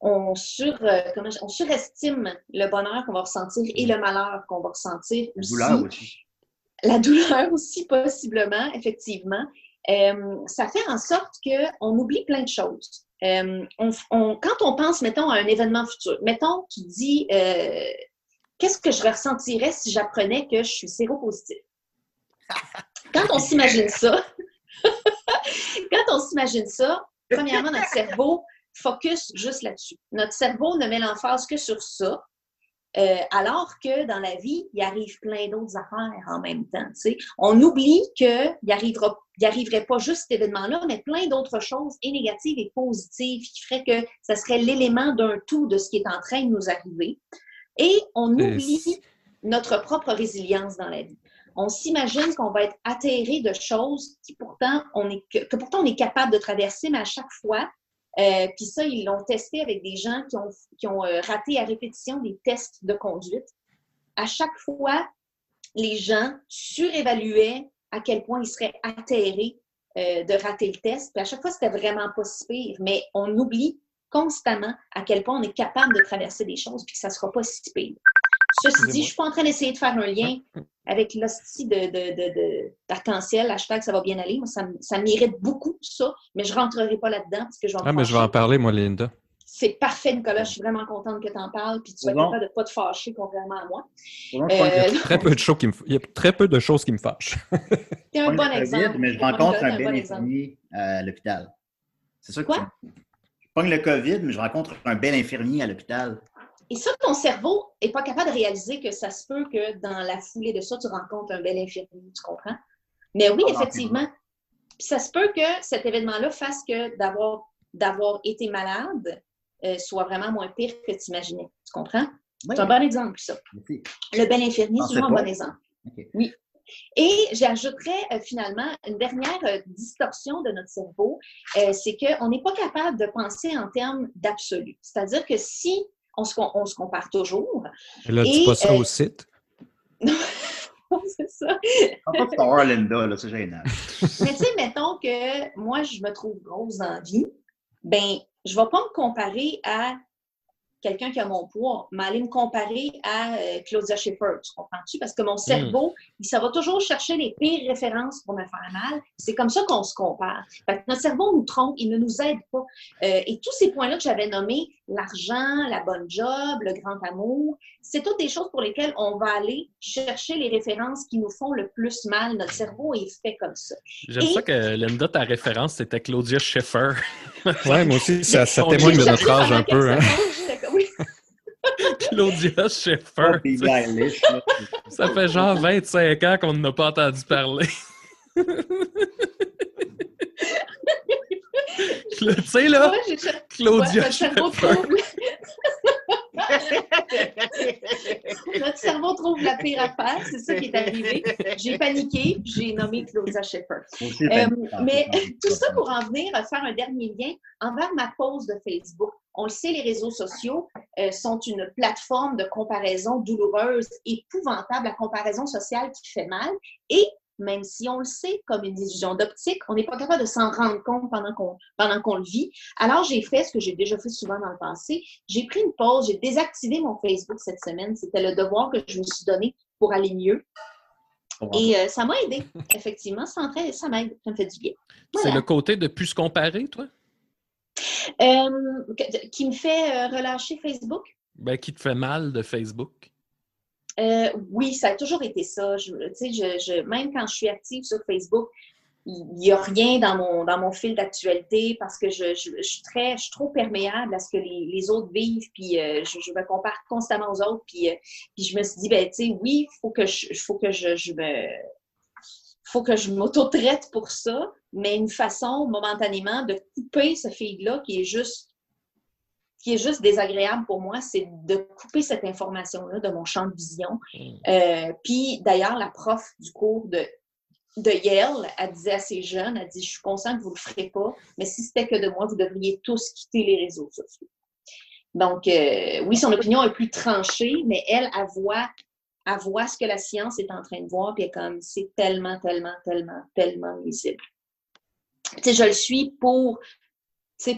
on sur, euh, comment je- on surestime le bonheur qu'on va ressentir et le malheur qu'on va ressentir La aussi. douleur aussi. La douleur aussi, possiblement, effectivement. Euh, ça fait en sorte qu'on oublie plein de choses. Euh, on- on- quand on pense, mettons, à un événement futur, mettons, tu dis, euh, qu'est-ce que je ressentirais si j'apprenais que je suis séropositif? Quand on s'imagine ça, quand on s'imagine ça, premièrement, notre cerveau focus juste là-dessus. Notre cerveau ne met l'emphase que sur ça. Euh, alors que dans la vie, il arrive plein d'autres affaires en même temps. On oublie qu'il arrivera, il arriverait pas juste cet événement-là, mais plein d'autres choses, et négatives et positives, qui feraient que ça serait l'élément d'un tout de ce qui est en train de nous arriver. Et on oublie notre propre résilience dans la vie. On s'imagine qu'on va être atterré de choses qui pourtant on est que, que pourtant on est capable de traverser, mais à chaque fois, euh, puis ça, ils l'ont testé avec des gens qui ont, qui ont euh, raté à répétition des tests de conduite. À chaque fois, les gens surévaluaient à quel point ils seraient atterrés euh, de rater le test. Puis à chaque fois, c'était vraiment pas si pire. Mais on oublie constamment à quel point on est capable de traverser des choses puis que ça sera pas si pire. Ceci dit, je suis pas en train d'essayer de faire un lien avec l'hostie de, de, de, de- d'arc-en-ciel, hashtag ça va bien aller. Moi, ça, ça m'irrite beaucoup, ça, mais je rentrerai pas là-dedans parce que je vais me Ah, mais je vais en parler, moi, Linda. C'est parfait, Nicolas. Je suis vraiment contente que tu en parles puis tu sois Bon. capable de pas te fâcher contrairement à moi. Euh, Très peu de choses qui me... Il y a très peu de choses qui me fâchent. T'es un je bon pogne le exemple. COVID, mais je un rencontre un bel bon infirmier à l'hôpital. C'est ça que Quoi? tu- Je pogne le COVID, mais je rencontre un bel infirmier à l'hôpital. Et ça, ton cerveau n'est pas capable de réaliser que ça se peut que dans la foulée de ça, tu rencontres un bel infirmier, tu comprends? Mais oui, effectivement. Ça se peut que cet événement-là fasse que d'avoir, d'avoir été malade euh, soit vraiment moins pire que tu imaginais. Tu comprends? Oui, C'est un bon exemple, ça. merci. Le bel infirmier, c'est un bon exemple. Oui. Et j'ajouterais euh, finalement une dernière euh, distorsion de notre cerveau, euh, c'est qu'on n'est pas capable de penser en termes d'absolu. C'est-à-dire que si on se, on se compare toujours, Et là, Et, dis pas ça euh, au site. c'est ça. Pas Linda, là, c'est gênant. Mais tu sais, mettons que moi, je me trouve grosse la vie, ben, je ne vais pas me comparer à quelqu'un qui a mon poids, mais aller me comparer à euh, Claudia Schiffer, tu comprends-tu? Parce que mon cerveau, il ça va toujours chercher les pires références pour me faire mal. C'est comme ça qu'on se compare. Fait que notre cerveau nous trompe, il ne nous aide pas. Euh, et tous ces points-là que j'avais nommés, l'argent, la bonne job, le grand amour, c'est toutes des choses pour lesquelles on va aller chercher les références qui nous font le plus mal. Notre cerveau est fait comme ça. J'aime Et- ça que Linda, ta référence, c'était Claudia Schiffer. Ouais, moi aussi, ça, ça témoigne de notre âge un peu. Hein. Claudia Schiffer. ça fait genre 25 ans qu'on n'a pas entendu parler. tu sais, là. Claudia ouais, Notre cerveau trouve la pire affaire, c'est ça qui est arrivé. J'ai paniqué, j'ai nommé Claudia Schiffer. Euh, mais tout ça pour en venir à faire un dernier lien envers ma pause de Facebook. On le sait, les réseaux sociaux euh, sont une plateforme de comparaison douloureuse, épouvantable, la comparaison sociale qui fait mal. Et même si on le sait comme une illusion d'optique, on n'est pas capable de s'en rendre compte pendant qu'on pendant qu'on le vit. Alors, j'ai fait ce que j'ai déjà fait souvent dans le passé. J'ai pris une pause, j'ai désactivé mon Facebook cette semaine. C'était le devoir que je me suis donné pour aller mieux. Et euh, ça m'a aidé, effectivement. Ça, ça m'aide, ça me fait du bien. C'est le côté de plus se comparer, toi? Euh, qui me fait euh, relâcher Facebook? Ben, qui te fait mal de Facebook? Euh, oui, ça a toujours été ça. Je, je, même quand je suis active sur Facebook, il n'y a rien dans mon, dans mon fil d'actualité parce que je, suis très, je suis trop perméable à ce que les, autres vivent, puis euh, je, me compare constamment aux autres, puis, euh, puis je me suis dit, ben, tu sais, oui, il faut que je, faut que je, me faut que je m'auto-traite pour ça, mais une façon momentanément de couper ce fil-là qui est juste qui est juste désagréable pour moi, c'est de couper cette information-là de mon champ de vision. Hmm. Euh, puis d'ailleurs, la prof du cours de, de Yale, elle disait à ces jeunes, elle dit, je suis consciente que vous ne le ferez pas, mais si c'était que de moi, vous devriez tous quitter les réseaux sociaux. Donc, euh, oui, son opinion est plus tranchée, mais elle, elle voit, elle voit ce que la science est en train de voir, puis elle est comme, c'est tellement, tellement, tellement, tellement visible. Tu sais, je le suis pour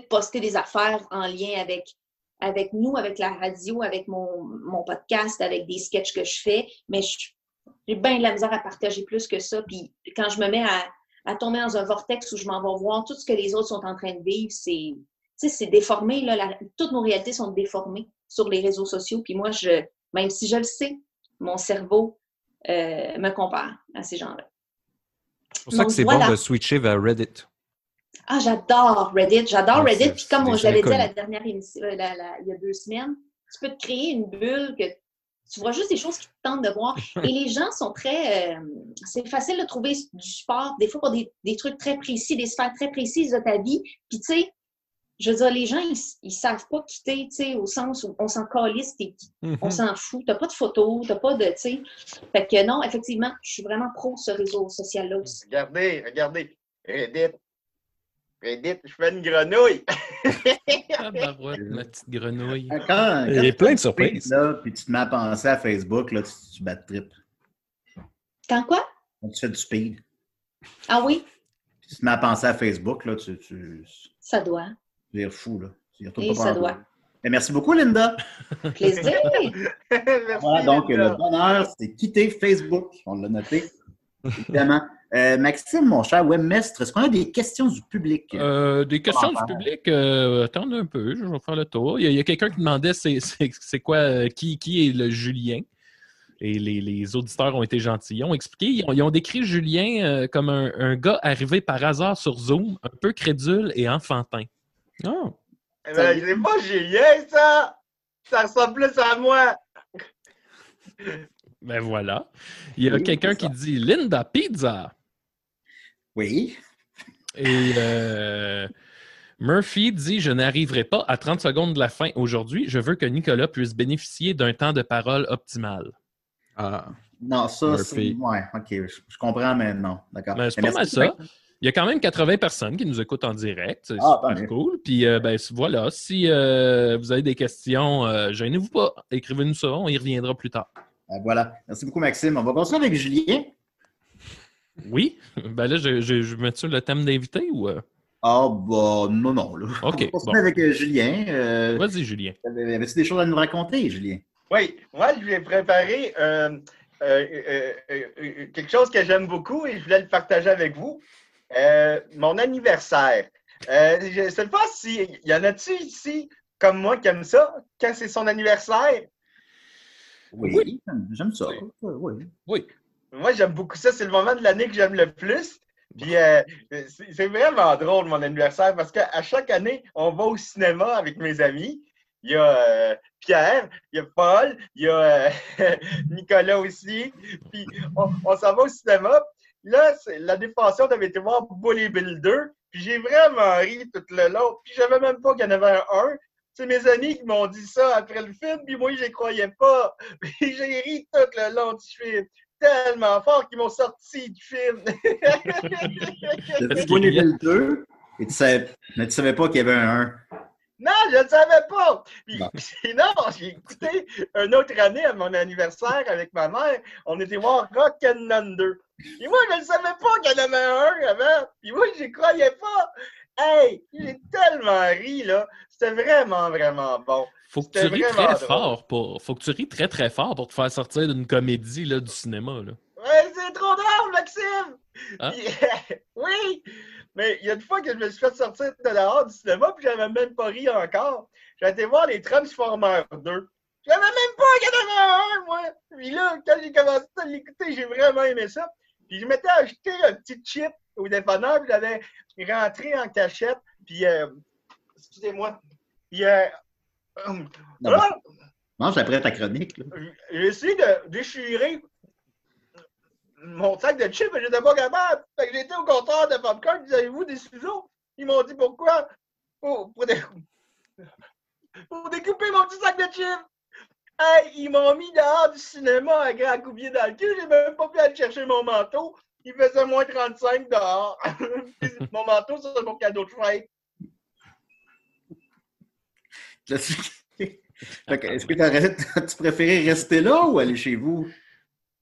poster des affaires en lien avec, avec nous, avec la radio, avec mon, mon podcast, avec des sketchs que je fais, mais j'ai bien de la misère à partager plus que ça. Puis quand je me mets à, à tomber dans un vortex où je m'en vais voir tout ce que les autres sont en train de vivre, c'est c'est déformé. Là, toutes nos réalités sont déformées sur les réseaux sociaux. Puis moi, je, même si je le sais, mon cerveau euh, me compare à ces gens-là. C'est pour ça que c'est bon de switcher vers Reddit. Ah, j'adore Reddit, j'adore ah, Reddit. Puis comme je l'avais dit à la dernière émission, euh, il y a deux semaines, tu peux te créer une bulle que tu vois juste des choses qui te tentent de voir. Et les gens sont très... Euh, c'est facile de trouver du support, des fois pour des, des, trucs très précis, des sphères très précises de ta vie. Puis tu sais, je veux dire, les gens, ils, ne savent pas quitter, tu sais, au sens où on s'en calisse, on mm-hmm. s'en fout, t'as pas de photos, t'as pas de, tu sais. Fait que non, effectivement, je suis vraiment pro ce réseau social-là aussi. Regardez, regardez, Reddit, Edith, je fais une grenouille. ah, bah ma petite grenouille. Quand, quand Il y a plein de surprises. Là, puis tu te mets à penser à Facebook, là, tu, tu bats de trip. Quand quoi? Quand tu fais du speed. Ah oui? tu te mets à penser à Facebook, là, tu. tu ça doit. Tu es fou, là. Oui, ça doit. Mais merci beaucoup, Linda. Plaisir. merci, voilà, donc le bonheur, c'est quitter Facebook. On l'a noté, évidemment. Euh, Maxime, mon cher webmestre, est-ce qu'on a des questions du public? Euh, des questions du public, euh, attendez un peu, je vais faire le tour. Il y a, quelqu'un qui demandait c'est quoi, qui, qui est le Julien? Et les, auditeurs ont été gentils. Ils ont expliqué, ils ont, décrit Julien comme un, gars arrivé par hasard sur Zoom, un peu crédule et enfantin. Oh. Eh ben, c'est pas Julien, ça! Ça ressemble plus à moi! Ben voilà. Il y a quelqu'un qui dit Linda Pizza. Oui. Et euh, Murphy dit Je n'arriverai pas à 30 secondes de la fin aujourd'hui. Je veux que Nicolas puisse bénéficier d'un temps de parole optimal. Ah. Non, ça, c'est. Ouais, OK. Je, comprends, mais non. D'accord. Ben, c'est pas mal ça. Il y a quand même 80 personnes qui nous écoutent en direct. C'est ah, super cool. Puis euh, ben, voilà, si euh, vous avez des questions, gênez-vous pas. Écrivez-nous ça, on y reviendra plus tard. Ben, voilà. Merci beaucoup, Maxime. On va continuer avec Julien. Oui. Ben là, je, je, je mets le thème d'invité ou. Euh? Ah, bah, non, non. Là. OK. On va continuer avec euh, Julien. Euh, Vas-y, Julien. Avais-tu des choses à nous raconter, Julien? Oui. Moi, je lui ai préparé quelque chose que j'aime beaucoup et je voulais le partager avec vous. mon anniversaire. je ne sais pas s'il y en a-tu ici comme moi qui aime ça quand c'est son anniversaire? Oui, j'aime ça. Oui. oui. Moi, j'aime beaucoup ça. C'est le moment de l'année que j'aime le plus. Puis euh, c'est vraiment drôle, mon anniversaire, parce qu'à chaque année, on va au cinéma avec mes amis. Il y a euh, Pierre, il y a Paul, il y a euh, Nicolas aussi. Puis on, s'en va au cinéma. Là, la défense, on avait été voir Bully Builder. Puis j'ai vraiment ri tout le long. Puis je savais même pas qu'il y en avait un. C'est mes amis qui m'ont dit ça après le film, puis moi, je croyais pas. Puis j'ai ri tout le long du film. Tellement fort qu'ils m'ont sorti du film. T'as vu Ponyville 2, et tu savais, mais tu savais pas qu'il y avait un 1. Non, je ne savais pas. Puis, sinon, j'ai écouté une autre année à mon anniversaire avec ma mère. On était voir Rock and Thunder. Et moi, je ne savais pas qu'il y en avait un avant. Puis moi, je n'y croyais pas. Hey, j'ai tellement ri, là. C'était vraiment, vraiment bon. Faut que tu ris très drôle. fort pour. Faut que tu ris très très fort pour te faire sortir d'une comédie là, du cinéma. Là. Ouais, c'est trop drôle, Maxime! Puis, oui! Mais il y a une fois que je me suis fait sortir de dehors du cinéma, puis j'avais même pas ri encore. J'ai été voir les Transformers 2. J'avais même pas un, moi! Puis là, quand j'ai commencé à l'écouter, j'ai vraiment aimé ça. Puis je m'étais acheté un petit chip au dépanneur, puis j'avais rentré en cachette, puis... euh, excusez-moi. Puis... Euh, hum, Non, là, Mange après ta chronique. j'ai essayé de déchirer mon sac de chips, mais j'étais pas capable. Fait que j'étais au comptoir de popcorn, ils avez-vous des ciseaux? Ils m'ont dit pourquoi? Pour, pour, dé- pour découper mon petit sac de chips. Hey, ils m'ont mis dehors du cinéma à grand coup de pied dans le cul, j'ai même pas pu aller chercher mon manteau. Il faisait moins 35 dehors. Mon manteau, c'est mon cadeau de fête. Là, tu- Fait que, Est-ce que t'aurais- tu préférais rester là ou aller chez vous?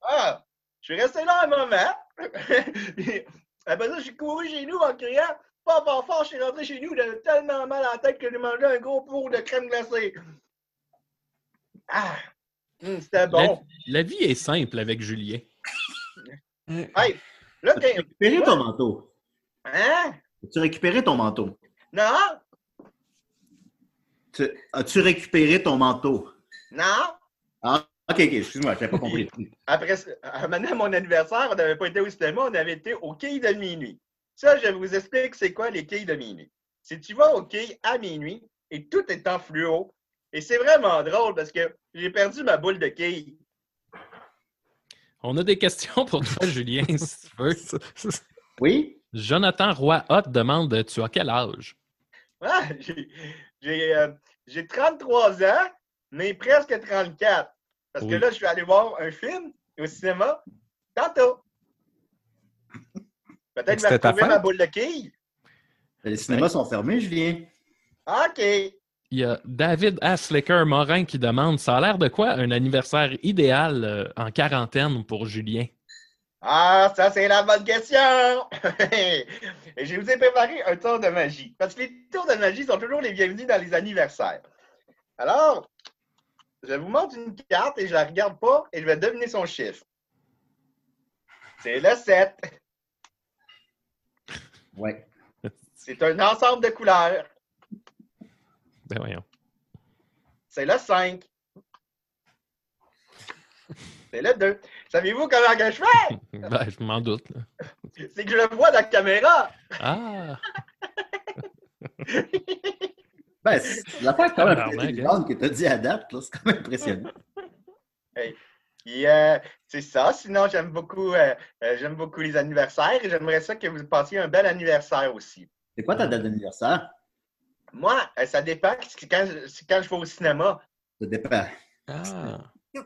Ah, je suis resté là un moment. Puis, après ça, je suis couru chez nous en criant. Pas fort fort, je suis rentré chez nous, j'avais tellement mal à la tête que j'ai mangé un gros pot de crème glacée. Ah, hum, c'était bon. La vie est simple avec Julien. Hey, là, t'es. Récupérer ton manteau? Hein? As-tu récupéré ton manteau? Non? Tu- As-tu récupéré ton manteau? Non? Ah, ok, ok, excuse-moi, je n'avais pas compris. Après, maintenant, mon anniversaire, on n'avait pas été au cinéma, on avait été aux quilles de minuit. Ça, je vous explique c'est quoi les quilles de minuit. Si tu vas aux quilles à minuit et tout est en fluo, et c'est vraiment drôle parce que j'ai perdu ma boule de quilles. On a des questions pour toi, Julien, si tu veux. Oui? Jonathan Roy-Hott demande Tu as quel âge? Ah, j'ai- j'ai euh, j'ai 33 ans, mais presque 34. Parce que là, je suis allé voir un film au cinéma tantôt. Peut-être que je vais retrouver ma boule de quilles. Les cinémas sont fermés, Julien. OK. Il y a David Aslicker Morin qui demande Ça a l'air de quoi un anniversaire idéal euh, en quarantaine pour Julien Ah, ça, c'est la bonne question! Et je vous ai préparé un tour de magie. Parce que les tours de magie sont toujours les bienvenus dans les anniversaires. Alors, je vous montre une carte et je la regarde pas et je vais deviner son chiffre. C'est le 7. Ouais. C'est un ensemble de couleurs. Ben voyons. C'est le 5. C'est le 2. Savez-vous comment que je fais? Ben, je m'en doute. C'est que je le vois dans la caméra. Ah Ben, c'est- l'affaire est quand même plus intelligente que tu as dit à date, là. C'est quand même impressionnant. Puis, euh, c'est ça. Sinon, j'aime beaucoup, euh, euh, j'aime beaucoup les anniversaires et j'aimerais ça que vous passiez un bel anniversaire aussi. C'est quoi ta date d'anniversaire? Moi, euh, ça dépend. C'est quand, quand je vais au cinéma. Ça dépend. Ah. Ah.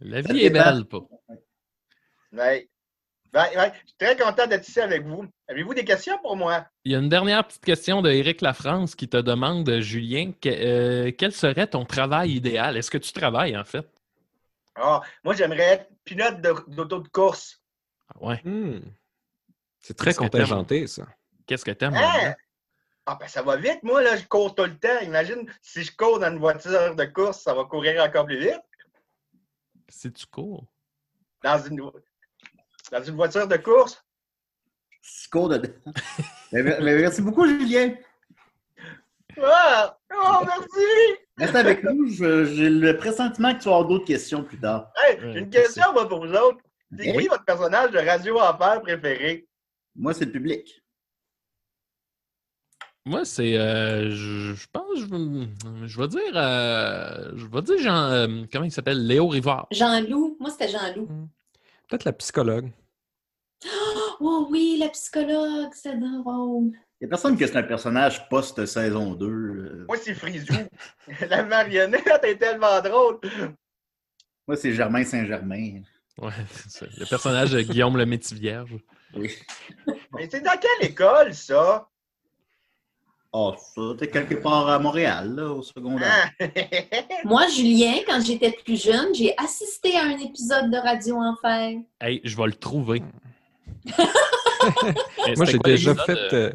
La vie est belle, pas. Ouais. Ouais, ouais. Je suis très content d'être ici avec vous. Avez-vous des questions pour moi? Il y a une dernière petite question de Éric Lafrance qui te demande, Julien, que- euh, quel serait ton travail idéal? Est-ce que tu travailles, en fait? Ah, moi, j'aimerais être pilote d'auto de, course. Ah Ouais. Hmm. C'est très contingenté, ça. Qu'est-ce que t'aimes? Hein? Ah, ben ça va vite. Moi, là, je cours tout le temps. Imagine, si je cours dans une voiture de course, ça va courir encore plus vite. Si tu cours. Dans une, dans une voiture de course? Score de. mais, mais merci beaucoup, Julien. Ah! Oh, merci! Reste avec nous. J'ai le pressentiment que tu vas avoir d'autres questions plus tard. Hey, j'ai une question moi, pour vous autres. C'est Ok. qui votre personnage de Radio Enfer préféré? Moi, c'est le public. Moi, c'est. euh, je, je pense. Je, vais- je vais dire. euh, je vais dire Jean. euh, comment il s'appelle? Léo Rivard. Jean-Loup. Moi, c'était Jean-Loup. Peut-être la psychologue. Oh oui, la psychologue, c'est drôle. Il n'y a personne qui est un personnage post-saison 2. euh. Moi, c'est Frisou. La marionnette est tellement drôle. Moi, c'est Germain Saint-Germain. Ouais, c'est ça. Le personnage de Guillaume le Métis-Vierge. Oui. Mais c'est dans quelle école, ça? Oh, ça, t'es quelque part à Montréal, là, au secondaire. Ah. Moi, Julien, quand j'étais plus jeune, j'ai assisté à un épisode de Radio Enfer. Hey, je vais le trouver. Eh, Moi, j'ai déjà fait. euh,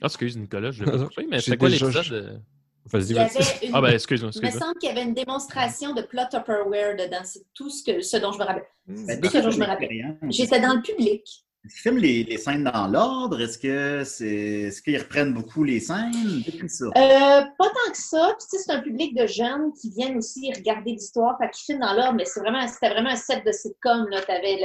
Ah, excuse, Nicolas, je l'ai pas trouvé, mais J'ai c'était quoi déjà- l'épisode? Vas-y, Il y vas-y. avait une... Ah, ben, excuse-moi, Il me semble qu'il y avait une démonstration de plot Tupperware dedans. C'est tout ce, que, ce dont je me rappelle. C'est tout ce dont je me rappelle. J'étais dans le public. Est-ce filment les, scènes dans l'ordre? Est-ce que c'est est-ce qu'ils reprennent beaucoup les scènes? Euh, pas tant que ça. Puis, c'est un public de jeunes qui viennent aussi regarder l'histoire, fait qu'ils filment dans l'ordre, mais c'est vraiment, c'était vraiment un set de sitcom. Tu avais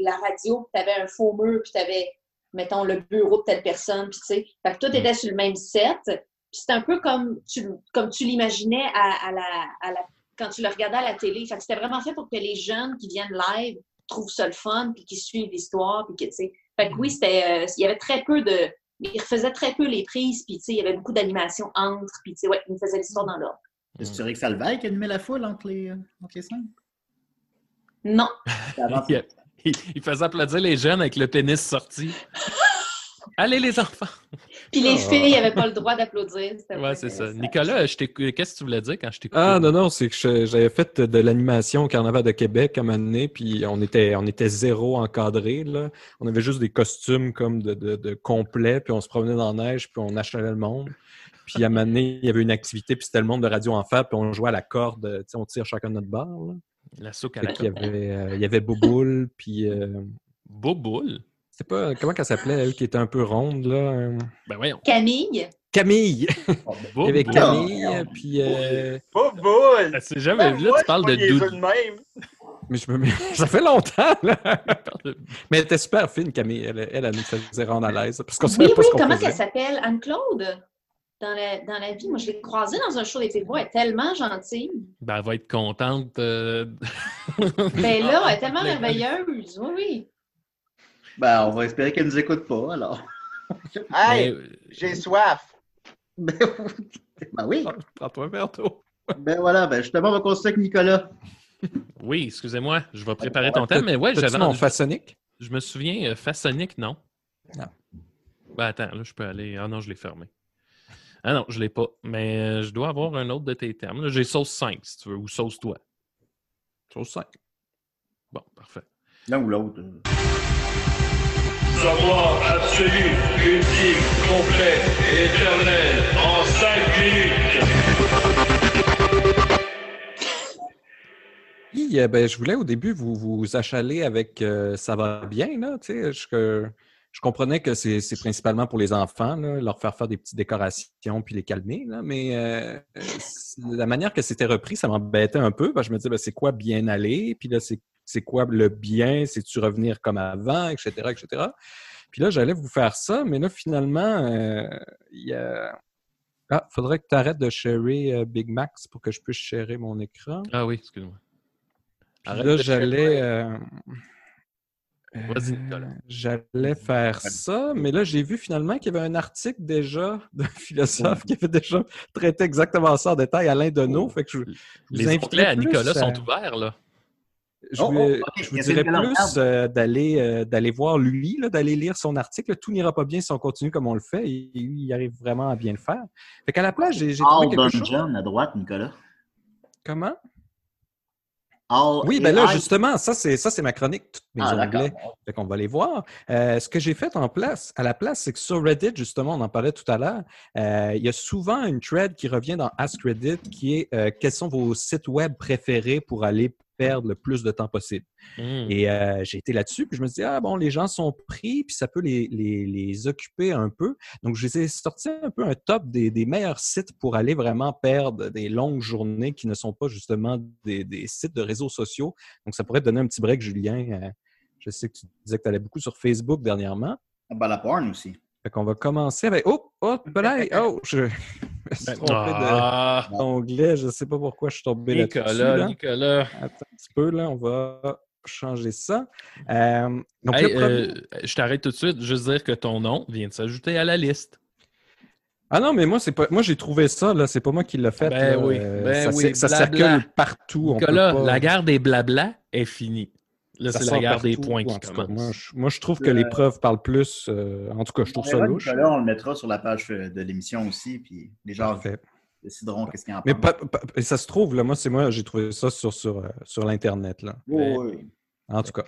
la radio, tu avais un faux mur, puis tu avais, mettons, le bureau de telle personne, puis tu sais. Fait que tout était sur le même set. Puis c'est un peu comme tu, comme tu l'imaginais à, à la, à la- quand tu le regardais à la télé. Fait que c'était vraiment fait pour que les jeunes qui viennent live trouvent ça le fun, puis qui suivent l'histoire, puis que, tu sais. Fait que oui, c'était, euh, il y avait très peu de, il refaisait très peu les prises, puis tu sais, il y avait beaucoup d'animation entre, puis tu sais, ouais, il me faisait l'histoire dans l'ordre. Est-ce que c'est Rick Salvaille qui animait la foule entre les, euh, entre les scènes? Non. Il- il faisait applaudir les jeunes avec le pénis sorti. Allez, les enfants! Puis les Ah. filles n'avaient pas le droit d'applaudir. Ouais, c'est ça. Nicolas, qu'est-ce que tu voulais dire quand je t'écoutais? Ah non, non, c'est que j'avais fait de l'animation au Carnaval de Québec à un moment donné, puis on était, on était zéro encadré. Là. On avait juste des costumes comme de, de, de complets, puis on se promenait dans la neige, puis on achalait le monde. Puis à un moment donné, il y avait une activité, puis c'était le monde de Radio Enfer, puis on jouait à la corde, tu sais, on tire chacun notre barre. La à y avait, euh, il y avait Bouboule, puis euh, Boboule? C'est pas, comment qu'elle s'appelait, elle, qui était un peu ronde, là? euh, Ben voyons. Camille, Camille! Il y avait Boboule. Camille, puis... euh, Pas boule! Ah, C'est jamais vu. Là, Moi, tu parles de Doudou. même. Mais je me mets- ça fait longtemps, là! Mais elle était super fine, Camille. Elle, elle, elle nous faisait rendre à l'aise. Parce qu'on oui, savait pas oui, ce qu'on comment qu'elle s'appelle? Anne-Claude? Dans la, dans la vie, moi, je l'ai croisée dans un show des Pébois, elle est tellement gentille. Ben, elle va être contente. euh, Ben là, elle est tellement Mais- merveilleuse. Oui, oui. Ben, on va espérer qu'elle nous écoute pas, alors. Hey, Mais, euh, j'ai soif. Ben, ben oui. Prends-toi un verre d'eau. Ben voilà, ben justement, on va continuer avec Nicolas. Oui, excusez-moi, je vais préparer ton thème, mais ouais, j'avais mon façonnique? Je me souviens, euh, façonnique, non. Non. Ben attends, là, je peux aller. Ah non, je l'ai fermé. Ah non, je l'ai pas. Mais euh, je dois avoir un autre de tes termes. Là, J'ai sauce 5, si tu veux, ou sauce toi. Chose 5. Bon, parfait. L'un ou l'autre. Savoir absolu, ultime, complet et éternel en 5 minutes. Puis, euh, ben, je voulais au début vous, vous achaler avec euh, Ça va bien, là, je, je comprenais que c'est principalement pour les enfants, leur faire faire des petites décorations puis les calmer, là, mais euh, la manière que c'était repris, ça m'embêtait un peu, parce je me disais, ben, c'est quoi bien aller, puis là, c'est c'est quoi le bien, c'est-tu revenir comme avant, etc., etc. Puis là, j'allais vous faire ça, mais là, finalement, euh, il y a... Ah, faudrait que tu arrêtes de sharer euh, Big Max pour que je puisse sharer mon écran. Ah oui, excuse-moi. Là, j'allais. euh, Vas-y, euh, Nicolas. J'allais faire ça, mais là, j'ai vu finalement qu'il y avait un article déjà d'un philosophe qui avait déjà traité exactement ça en détail, Alain Deneau. Fait que je, je vous Les onglets à Nicolas à- sont ouverts, là. Je Oh, vous, oh, je vous dirais plus euh, d'aller euh, d'aller voir lui, d'aller lire son article. Tout n'ira pas bien si on continue comme on le fait. Et lui, il arrive vraiment à bien le faire. Fait qu'à la place, j'ai trouvé quelque chose. Dungeon à droite, Nicolas. Comment? All Oui, ben là, justement, ça, c'est ça, c'est ma chronique, tous mes Ah, onglets. Fait qu'on va les voir. Euh, ce que j'ai fait en place, à la place, c'est que sur Reddit, justement, on en parlait tout à l'heure, euh, il y a souvent une thread qui revient dans Ask Reddit qui est euh, quels sont vos sites web préférés pour aller perdre le plus de temps possible. Hmm. Et euh, j'ai été là-dessus, puis je me suis dit, ah bon, les gens sont pris, puis ça peut les, les, les occuper un peu. Donc, je les ai sorti un peu un top des, des meilleurs sites pour aller vraiment perdre des longues journées qui ne sont pas justement des, des sites de réseaux sociaux. Donc, ça pourrait te donner un petit break, Julien. Euh, je sais que tu disais que tu allais beaucoup sur Facebook dernièrement. Ah, ben, la porn aussi. Fait qu'on va commencer avec. Oh, oh, oh, je me suis Ben, trompé ah, d'onglet. Je ne sais pas pourquoi je suis tombé là-dessus. Nicolas, là. Nicolas. Attends un petit peu, là, on va changer ça. Euh, donc, Hey, le premier- euh, je t'arrête tout de suite. Juste dire que ton nom vient de s'ajouter à la liste. Ah non, mais moi, c'est pas. Moi, j'ai trouvé ça, là. C'est pas moi qui l'ai fait. Ben là. oui, ben ça, oui, circule partout. on peut Nicolas, pas- la guerre des blabla est finie. Là, ça c'est la guerre des points qui cas. commence. Moi, je, moi, je trouve que les preuves parlent plus. euh, en tout cas, je trouve ça louche. Nicolas, on le mettra sur la page euh, de l'émission aussi, puis les gens Parfait. décideront qu'est-ce qu'ils en Mais pensent. pas- pas- ça se trouve, là, moi, c'est moi, j'ai trouvé ça sur, sur, euh, sur l'Internet, là. Oui, oui. En tout cas.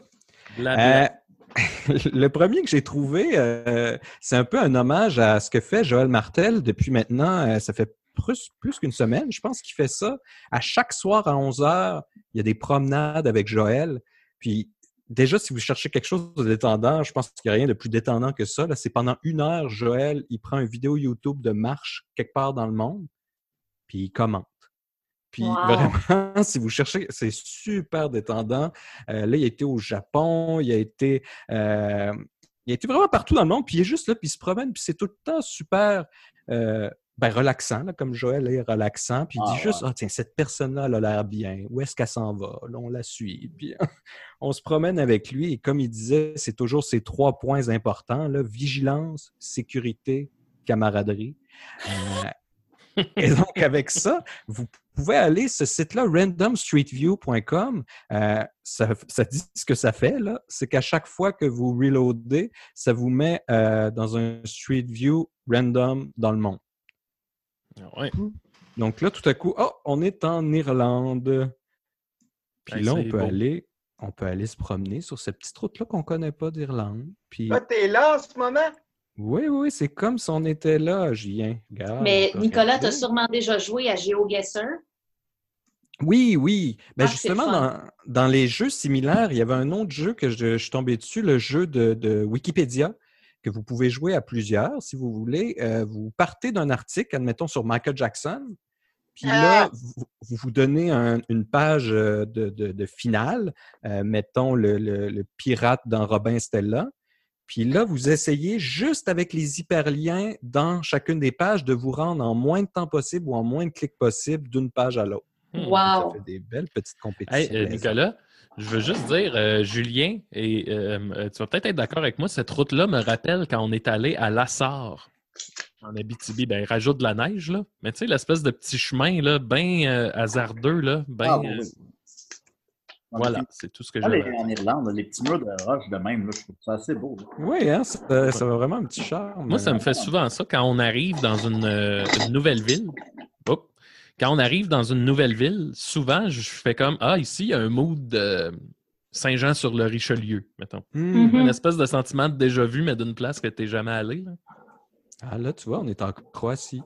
Euh, le premier que j'ai trouvé, euh, c'est un peu un hommage à ce que fait Joël Martel depuis maintenant, euh, ça fait plus, plus qu'une semaine, je pense qu'il fait ça. À chaque soir à 11 heures, il y a des promenades avec Joël. Puis déjà, si vous cherchez quelque chose de détendant, je pense qu'il n'y a rien de plus détendant que ça. Là, c'est pendant une heure, Joël, il prend une vidéo YouTube de marche quelque part dans le monde, puis il commente. Puis Wow. vraiment, si vous cherchez, c'est super détendant. Euh, là, il a été au Japon, il a été, euh, il a été vraiment partout dans le monde, puis il est juste là, puis il se promène, puis c'est tout le temps super euh, ben, relaxant, là, comme Joël est relaxant, puis il Ah, dit juste, ah tiens, cette personne-là, elle a l'air bien, où est-ce qu'elle s'en va? Là, on la suit, puis on se promène avec lui, et comme il disait, c'est toujours ces trois points importants, là, vigilance, sécurité, camaraderie. Euh, et donc, avec ça, vous pouvez aller ce site-là, randomstreetview.com. Euh, ça, ça dit ce que ça fait, là. C'est qu'à chaque fois que vous reloadez, ça vous met euh, dans un Street View random dans le monde. Ouais. Donc là, tout à coup, oh, on est en Irlande. Puis là, on peut beau. aller. On peut aller se promener sur cette petite route-là qu'on ne connaît pas d'Irlande. Puis, Toi, t'es là en ce moment? oui, oui, c'est comme si on était là, Julien. Regarde, Mais Nicolas, tu regarder. as sûrement déjà joué à GeoGuessr? Oui, oui. Ben Ah, justement, dans, dans les jeux similaires, il y avait un autre jeu que je, je suis tombé dessus, le jeu de, de Wikipédia, que vous pouvez jouer à plusieurs si vous voulez. Euh, vous partez d'un article, admettons, sur Michael Jackson, puis là, Ah! vous vous, vous donnez un- une page euh, de, de- de finale, euh, mettons le, le- le pirate dans Robin Stella. Puis là, vous essayez juste avec les hyperliens dans chacune des pages de vous rendre en moins de temps possible ou en moins de clics possible d'une page à l'autre. Hmm. Ça Wow! fait des belles petites compétitions. Hey, euh. Nicolas, je veux juste dire, euh, Julien, et euh, euh, tu vas peut-être être d'accord avec moi, cette route-là me rappelle quand on est allé à Lassar, en Abitibi. Ben, il rajoute de la neige, là. Mais tu sais, l'espèce de petit chemin, là, bien hasardeux, là. Ben, Ah, oui, euh, oui. voilà, c'est tout ce que Ah, les- j'avais. en Irlande, les petits murs de roche de même, là, je trouve ça assez beau. là. Oui, hein, ça, ça a vraiment un petit charme. Moi, ça me fait souvent ça quand on arrive dans une, euh, une nouvelle ville. Quand on arrive dans une nouvelle ville, souvent, je fais comme Ah, ici, il y a un mood de Saint-Jean-sur-le-Richelieu, mettons. Hmm. Mhm. Une espèce de sentiment de déjà vu, mais d'une place que tu n'es jamais allé. Là. Ah là, tu vois, on est en Croatie.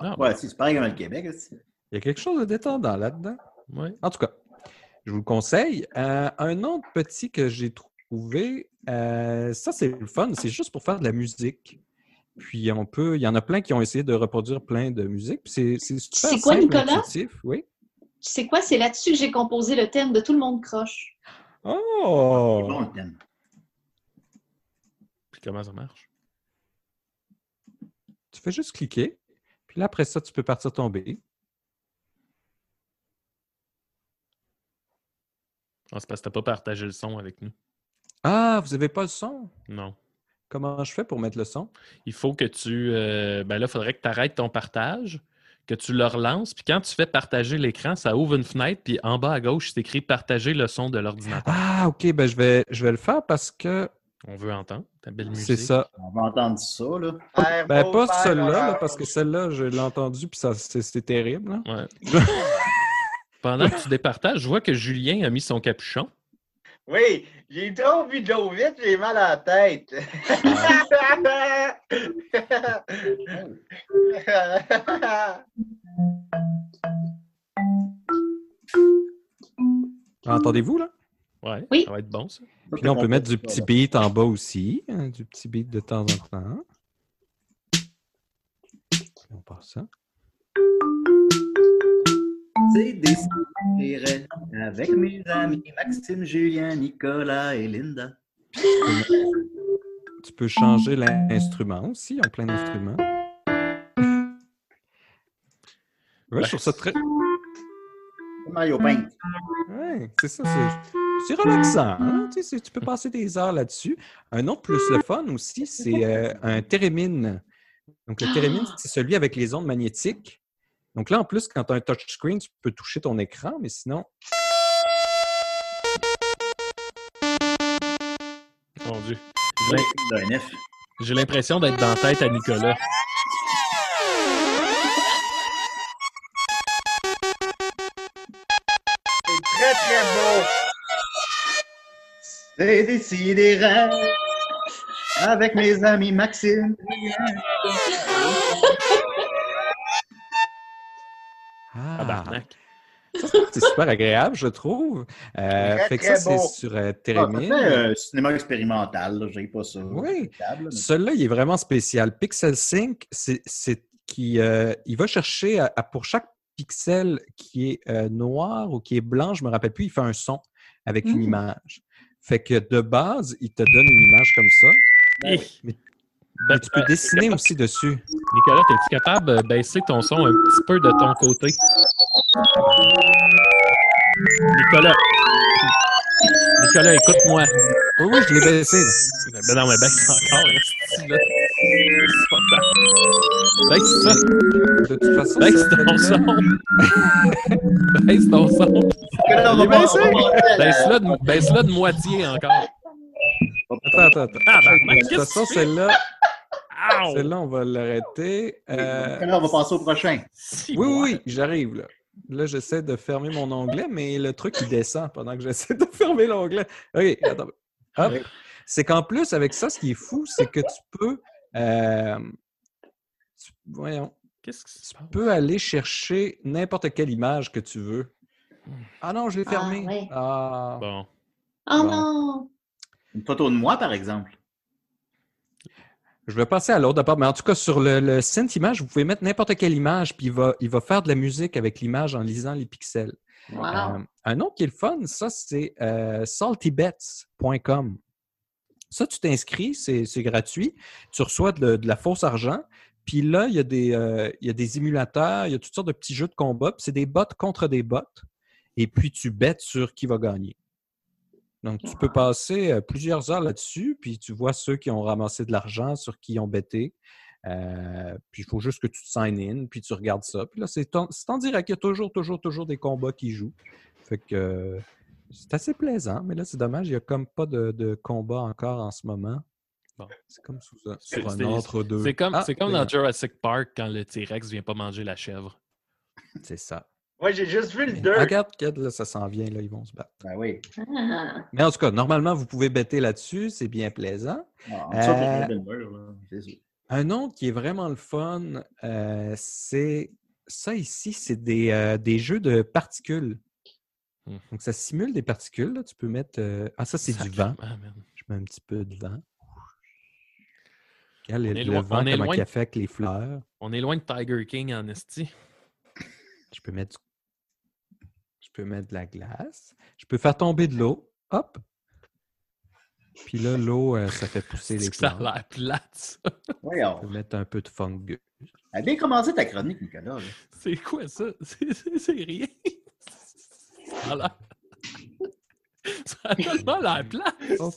Ah, Ouais, c'est pareil comme le Québec. aussi. Il y a quelque chose de détendant là-dedans. ouais. En tout cas, je vous le conseille. Euh, un autre petit que j'ai trouvé, euh, ça c'est le fun, c'est juste pour faire de la musique. Puis on peut, il y en a plein qui ont essayé de reproduire plein de musique. C'est c'est super C'est quoi, simple, Nicolas? intuitif. Oui. Tu sais quoi? C'est là-dessus que j'ai composé le thème de Tout le monde croche. C'est Oh! bon, le thème. Puis comment ça marche? Tu fais juste cliquer. Puis là, après ça, tu peux partir tomber. Ah, c'est parce que tu pas partagé le son avec nous. Ah, vous n'avez pas le son? Non. Comment je fais pour mettre le son? Il faut que tu. euh, ben là, il faudrait que tu arrêtes ton partage, que tu le relances. Puis quand tu fais partager l'écran, ça ouvre une fenêtre. Puis en bas à gauche, c'est écrit partager le son de l'ordinateur. Ah, OK, ben je vais, je vais le faire parce que On veut entendre ta belle musique. c'est ça. On va entendre ça, là. Ben, pas celle-là, parce que celle-là, je l'ai entendue, puis ça, c'est c'est terrible. là. Ouais. Pendant que tu départages, je vois que Julien a mis son capuchon. Oui, j'ai trop bu de l'eau vite, j'ai mal à la tête. Entendez-vous, là? Ouais, Oui. ça va être bon, ça. Puis là, on peut mettre du petit beat en bas aussi, hein, du petit beat de temps en temps. On passe ça. C'est des avec mes amis Maxime, Julien, Nicolas et Linda. Tu peux changer l'instrument aussi, ont plein d'instruments. Ouais, je trouve ça très. Mario Paint. Ouais, c'est ça, c'est. C'est relaxant. hein, Tu, sais, c'est- tu peux passer des heures là-dessus. Un autre plus le fun aussi, c'est euh, un thérémine. Donc, le Térémine, c'est celui avec les ondes magnétiques. Donc là, en plus, quand tu as un touchscreen, tu peux toucher ton écran, mais sinon, Mon Dieu. J'ai l'impression d'être dans la tête à Nicolas. C'est très, très beau. C'est décidé avec mes amis Maxime. Ah, Tabarnak. c'est super agréable, je trouve. Euh, Très, fait que très ça, c'est sur euh, Ah, Térémine. euh, cinéma expérimental, j'ai pas ça. Oui. Mais- Celui-là, il est vraiment spécial. Pixel Sync, c'est qui euh, il va chercher à- à- pour chaque pixel qui est euh, noir ou qui est blanc, je me rappelle plus, il fait un son avec une Mm. image. Fait que de base, il te donne une image comme ça. Hi. Mais, Ben, tu peux euh, dessiner aussi dessus. Nicolas, es-tu capable de baisser ton son un petit peu de ton côté? Nicolas. Nicolas, écoute-moi. Oui, oui, je l'ai baissé. là. Ben non, mais baisse encore, là. C'est pas tant. Baisse ça. De toute façon, Baisse ça- ton son. Baisse ton son. Baisse-le de, baisse-le de moitié encore. Attends, attends, attends. Ah, ben, De toute façon, que celle-là, celle-là, on va l'arrêter. Euh, on va passer au prochain. Si, Oui, oui, oui, j'arrive là. Là, j'essaie de fermer mon onglet, mais le truc, il descend pendant que j'essaie de fermer l'onglet. OK, attends. Hop. C'est qu'en plus, avec ça, ce qui est fou, c'est que tu peux. euh, tu- voyons. Qu'est-ce passe? Tu peux aller chercher n'importe quelle image que tu veux. Ah non, je l'ai Ah, fermé. Ah. Bon. Oh Bon. non! Une photo de moi, par exemple. Je vais passer à l'autre d'abord, mais en tout cas, sur le, le Synth Image, vous pouvez mettre n'importe quelle image, puis il va, il va faire de la musique avec l'image en lisant les pixels. Wow! Euh, un autre qui est le fun, ça, c'est euh, saltybets.com. Ça, tu t'inscris, c'est c'est gratuit. Tu reçois de, de la fausse argent. Puis là, il y, a des, euh, il y a des émulateurs, il y a toutes sortes de petits jeux de combat. Puis c'est des bots contre des bots. Et puis tu bêtes sur qui va gagner. Donc, tu peux passer plusieurs heures là-dessus, puis tu vois ceux qui ont ramassé de l'argent, sur qui ils ont bêté. Euh, puis il faut juste que tu te sign in, puis tu regardes ça. Puis là, c'est en, direct. Il y a toujours, toujours, toujours des combats qui jouent. Fait que euh, c'est assez plaisant, mais là, c'est dommage, il n'y a comme pas de, de combat encore en ce moment. Bon. C'est comme sous, sur un c'est- autre deux. C'est comme, Ah, comme dans Jurassic Park quand le T-Rex vient pas manger la chèvre. C'est ça. Moi, j'ai juste vu le Mais 2. regarde, regarde, là, ça s'en vient, là, ils vont se battre. Ben oui. Ah. Mais en tout cas, normalement, vous pouvez bêter là-dessus, c'est bien plaisant. Ah, Euh. Un autre qui est vraiment le fun, euh, c'est ça ici, c'est des, euh, des jeux de particules. Hmm. Donc, ça simule des particules. là. Tu peux mettre. euh, Ah, ça, c'est du vent. Ah, merde. Je mets un petit peu de vent. Regarde le, On est le loin- vent, on est comment loin il de- a fait avec les fleurs. On est loin de Tiger King en esti. Je peux mettre du- peux mettre de la glace. Je peux faire tomber de l'eau. Hop! Puis là, l'eau, euh, ça fait pousser les que ça a plantes. l'air plate, ça. Voyons. Je peux mettre un peu de fungus. Elle a bien commencé ta chronique, Nicolas. C'est quoi ça? C'est- rien. Ça a l'air... Ça a tellement l'air plate. Là.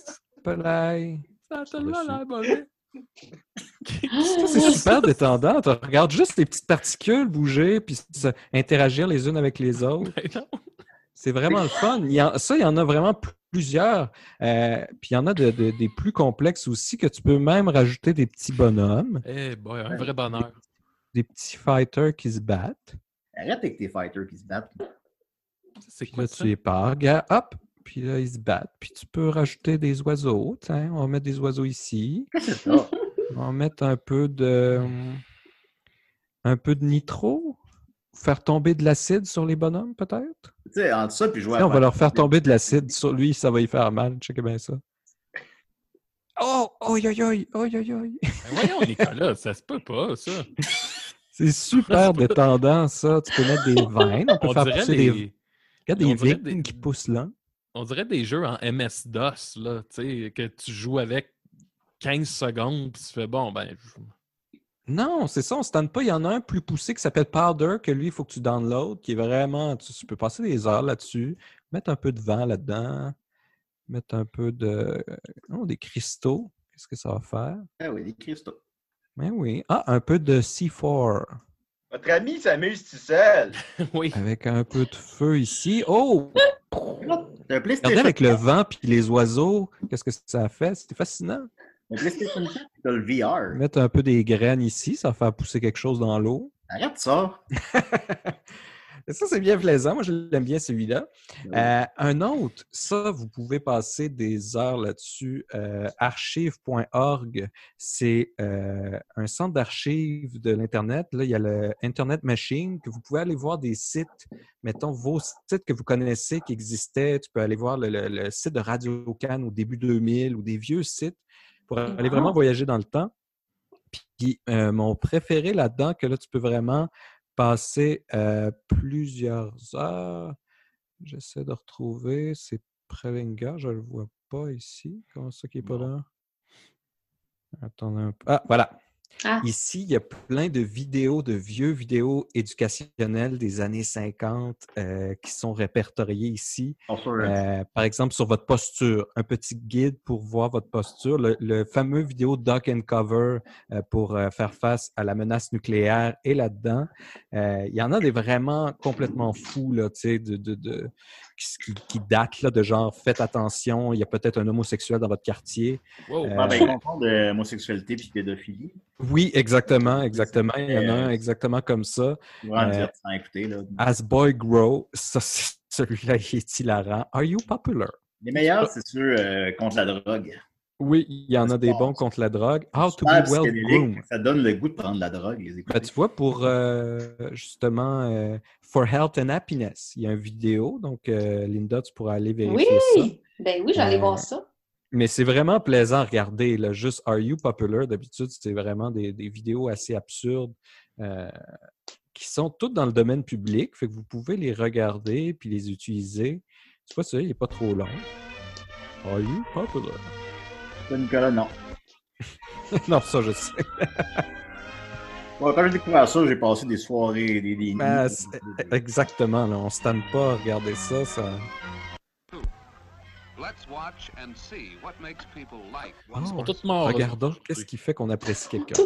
Ça a tellement l'air mauvais. C'est super détendant? Tu regardes juste les petites particules bouger puis interagir les unes avec les autres. Ben. C'est vraiment le fun. Il y en- ça, il y en a vraiment pl- plusieurs. Euh, puis il y en a de- de- des plus complexes aussi que tu peux même rajouter des petits bonhommes, Eh boy, un vrai bonheur. des petits fighters qui se battent. Arrête avec tes fighters qui se battent. C'est quoi là, ça? tu les pars. Regarde, hop! Puis là, ils se battent. Puis tu peux rajouter des oiseaux. Tiens, on va mettre des oiseaux ici. Ça? On va mettre un peu de. Un peu de nitro. Faire tomber de l'acide sur les bonhommes, peut-être? Tu sais, entre ça puis jouer à on va leur faire tomber de l'acide sur lui, ça va y faire mal. Checkez bien ça. Oh! Oh, yo, yo, oh, yo, yo. Ben voyons, Nicolas, ça se peut pas, ça. C'est super détendant, ça. Tu peux mettre des veines. On peut On faire pousser des... des. Regarde des vignes des- qui poussent là. On dirait des jeux en MS-DOS, là, tu sais, que tu joues avec 15 secondes, puis tu fais bon, ben. je- Non, c'est ça, on ne se tente pas. Il y en a un plus poussé qui s'appelle Powder, que lui, il faut que tu downloads, qui est vraiment. Tu, tu peux passer des heures là-dessus, mettre un peu de vent là-dedans, mettre un peu de. oh, des cristaux. Qu'est-ce que ça va faire? Ah oui, des cristaux. Mais oui. Ah, un peu de C4. Votre ami s'amuse tout seul. oui. Avec un peu de feu ici. Oh! C'est un Regardez avec le 4. vent puis les oiseaux, qu'est-ce que ça a fait? C'était fascinant. Le PlayStation 4, t'as le VR. Mettre un peu des graines ici, ça va faire pousser quelque chose dans l'eau. Arrête ça. Ça, c'est bien plaisant. Moi, je l'aime bien celui-là. Euh, un autre, ça, vous pouvez passer des heures là-dessus. Euh, archive.org, c'est euh, un centre d'archives de l'Internet. Là, il y a le Internet Machine, que vous pouvez aller voir des sites, mettons vos sites que vous connaissez qui existaient. Tu peux aller voir le, le- le site de Radio Cannes au début 2000 ou des vieux sites pour aller vraiment voyager dans le temps. Puis euh, mon préféré là-dedans, que là, tu peux vraiment euh, plusieurs heures. J'essaie de retrouver. C'est Prelinga, je ne le vois pas ici. Comment ça qui n'est pas là? Attendez un peu. Ah, voilà. Ah. Ici, il y a plein de vidéos, de vieux vidéos éducationnelles des années 50 euh, qui sont répertoriées ici. Euh, Euh, par exemple, sur votre posture, un petit guide pour voir votre posture, le, le fameux vidéo Duck and Cover euh, pour euh, faire face à la menace nucléaire est là-dedans. Euh, il y en a des vraiment complètement fous, là, tu sais, de, de, de- qui, qui- datent là, de genre faites attention, il y a peut-être un homosexuel dans votre quartier. Wow. Euh, Ah, ben, de homosexualité puis pédophilie. Oui, exactement, exactement. Il y en a un Euh, exactement comme ça. Euh, écouter. Là. As Boy Grow, ça, c'est- celui-là, il est hilarant. Are you popular? Les meilleurs, c'est ceux euh, contre la drogue. Oui, il y en a des bons contre la drogue. How to be well groomed. Ça donne le goût de prendre la drogue, les écouter. Ben, tu vois, pour euh, justement euh, For Health and Happiness, il y a une vidéo. Donc, euh, Linda, tu pourras aller vérifier ça. Oui! Ben oui, j'allais Euh, voir ça. Mais c'est vraiment plaisant à regarder. Là. Juste Are You Popular? D'habitude, c'est vraiment des, des vidéos assez absurdes euh, qui sont toutes dans le domaine public. Fait que vous pouvez les regarder puis les utiliser. Tu vois, celui-là, il n'est pas trop long. Are You Popular? Ça, Nicolas, non. non, ça, je sais. Bon, quand j'ai découvert ça, j'ai passé des soirées, des, des Ben, exactement. Là. On ne se tanne pas à regarder ça. ça... Let's watch and see what makes people like Oh, Ils sont tous morts. regardons qu'est-ce qui fait qu'on apprécie quelqu'un?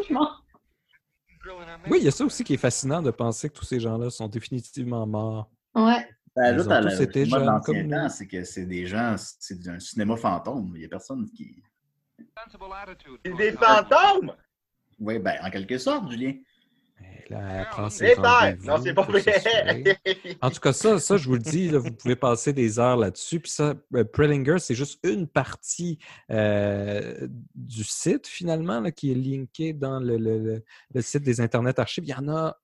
Oui, il y a ça aussi qui est fascinant de penser que tous ces gens-là sont définitivement morts. Ouais. Ben, là, tous été jeunes comme temps, c'est que c'est des gens, c'est un cinéma fantôme. Il n'y a personne qui. C'est des fantômes! Oui, ben, en quelque sorte, Julien. Et là, elle prend ses Les pères! rendez-vous Non, c'est pas vrai! En tout cas, ça, ça, je vous le dis, là, vous pouvez passer des heures là-dessus. Puis ça, euh, Prelinger, c'est juste une partie euh, du site, finalement, là, qui est linkée dans le, le- le- site des Internet Archives. Il y en a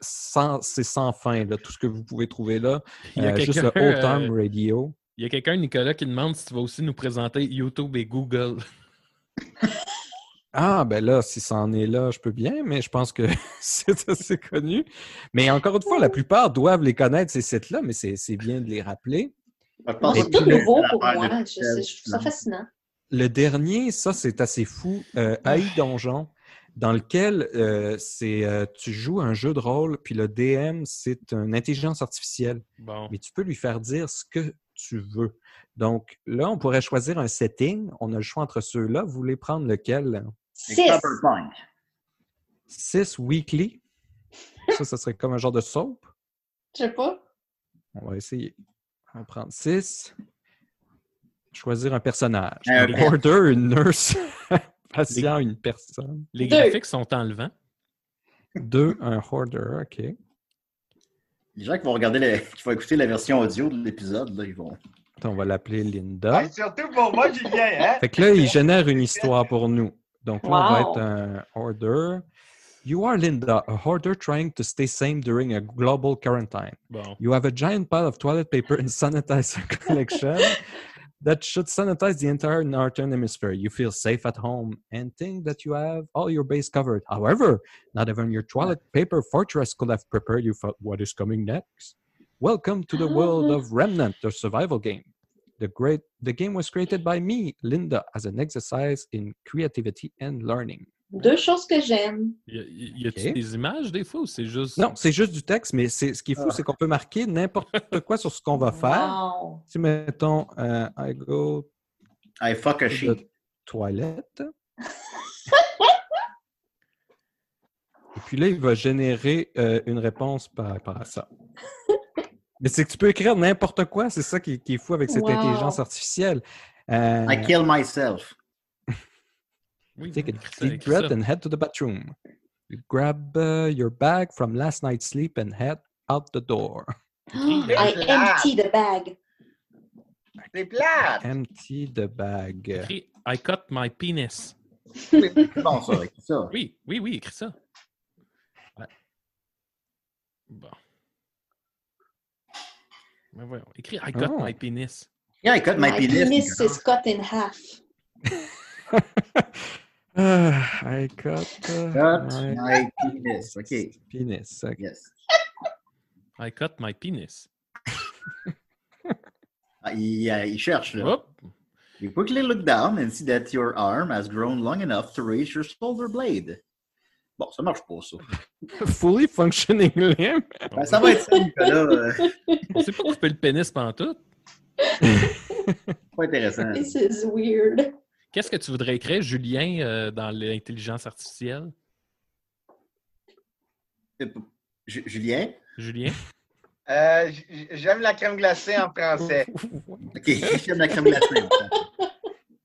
sans, c'est sans fin, là, tout ce que vous pouvez trouver là. Il y a Euh, juste le Old Time Radio. Il y a quelqu'un, Nicolas, qui demande si tu vas aussi nous présenter YouTube et Google. Ah, ben là, si ça en est là, je peux bien, mais je pense que c'est assez connu. Mais encore une fois, la plupart doivent les connaître, ces sites-là, mais c'est c'est bien de les rappeler. Puis Tout le- nouveau pour moi. Je, trouve ça fascinant. Le dernier, ça, c'est assez fou. Euh, AI Donjon, dans lequel euh, c'est euh, tu joues un jeu de rôle, puis le DM, c'est une intelligence artificielle. Bon. Mais tu peux lui faire dire ce que tu veux. Donc là, on pourrait choisir un setting. On a le choix entre ceux-là. Vous voulez prendre lequel? Six. Six weekly. Ça, ça serait comme un genre de soap. Je sais pas. On va essayer. On va prendre six. Choisir un personnage. Un Un border, une nurse, patient, une personne. Les Deux. graphiques sont enlevants. Deux, un hoarder, OK. Les gens qui vont regarder, la- qui vont écouter la version audio de l'épisode, là, ils vont. Attends, On va l'appeler Linda. Surtout pour moi, Julien, hein? Fait que là, il génère une histoire pour nous. Donc là, on va être un hoarder. You are Linda, a hoarder trying to stay sane during a global quarantine. Bon. You have a giant pile of toilet paper and sanitizer collection that should sanitize the entire northern hemisphere. You feel safe at home and think that you have all your base covered. However, not even your toilet paper fortress could have prepared you for what is coming next. Welcome to the world of Remnant, the survival game. The great the game was created by me, Linda, as an exercise in creativity and learning. Deux choses que j'aime. Y a- y y a-tu Ok. des images des fois ou c'est juste. Non, c'est juste du texte, mais c'est ce qui est fou, c'est qu'on peut marquer n'importe quoi sur ce qu'on va faire. Wow. Si mettons euh, I go I fuck a to sheep. the toilet. Puis là, il va générer euh, une réponse par rapport à ça. Mais c'est que tu peux écrire n'importe quoi, c'est ça qui, qui est fou avec cette Wow. intelligence artificielle. Euh, I kill myself. Oui, Take a écris deep breath and head to the bathroom. You grab uh, your bag from last night's sleep and head out the door. I empty the bag. C'est plate! Empty the bag. Écris I cut my penis. C'est bon, ça, écris ça. Oui, oui, oui, écris ça. Ouais. Bon. Mais voyons, écris I cut Oh. my penis. Yeah, I cut my, My penis. penis is cut in half. I cut, uh, Cut my my penis. OK. penis. Ok. Yes. I cut my penis. Ah, il, euh, il cherche, là. Hop! You quickly look down and see that your arm has grown long enough to raise your shoulder blade. Bon, ça marche pas, ça. Fully functioning limb. Ben, ça va être ça, Nicolas. euh, On sait pas couper le pénis pendant tout. pas intéressant. This is weird. Qu'est-ce que tu voudrais écrire, Julien, euh, dans l'intelligence artificielle? Ju- Julien? Julien? Euh, J'aime la crème glacée en français. OK, j'aime la crème glacée.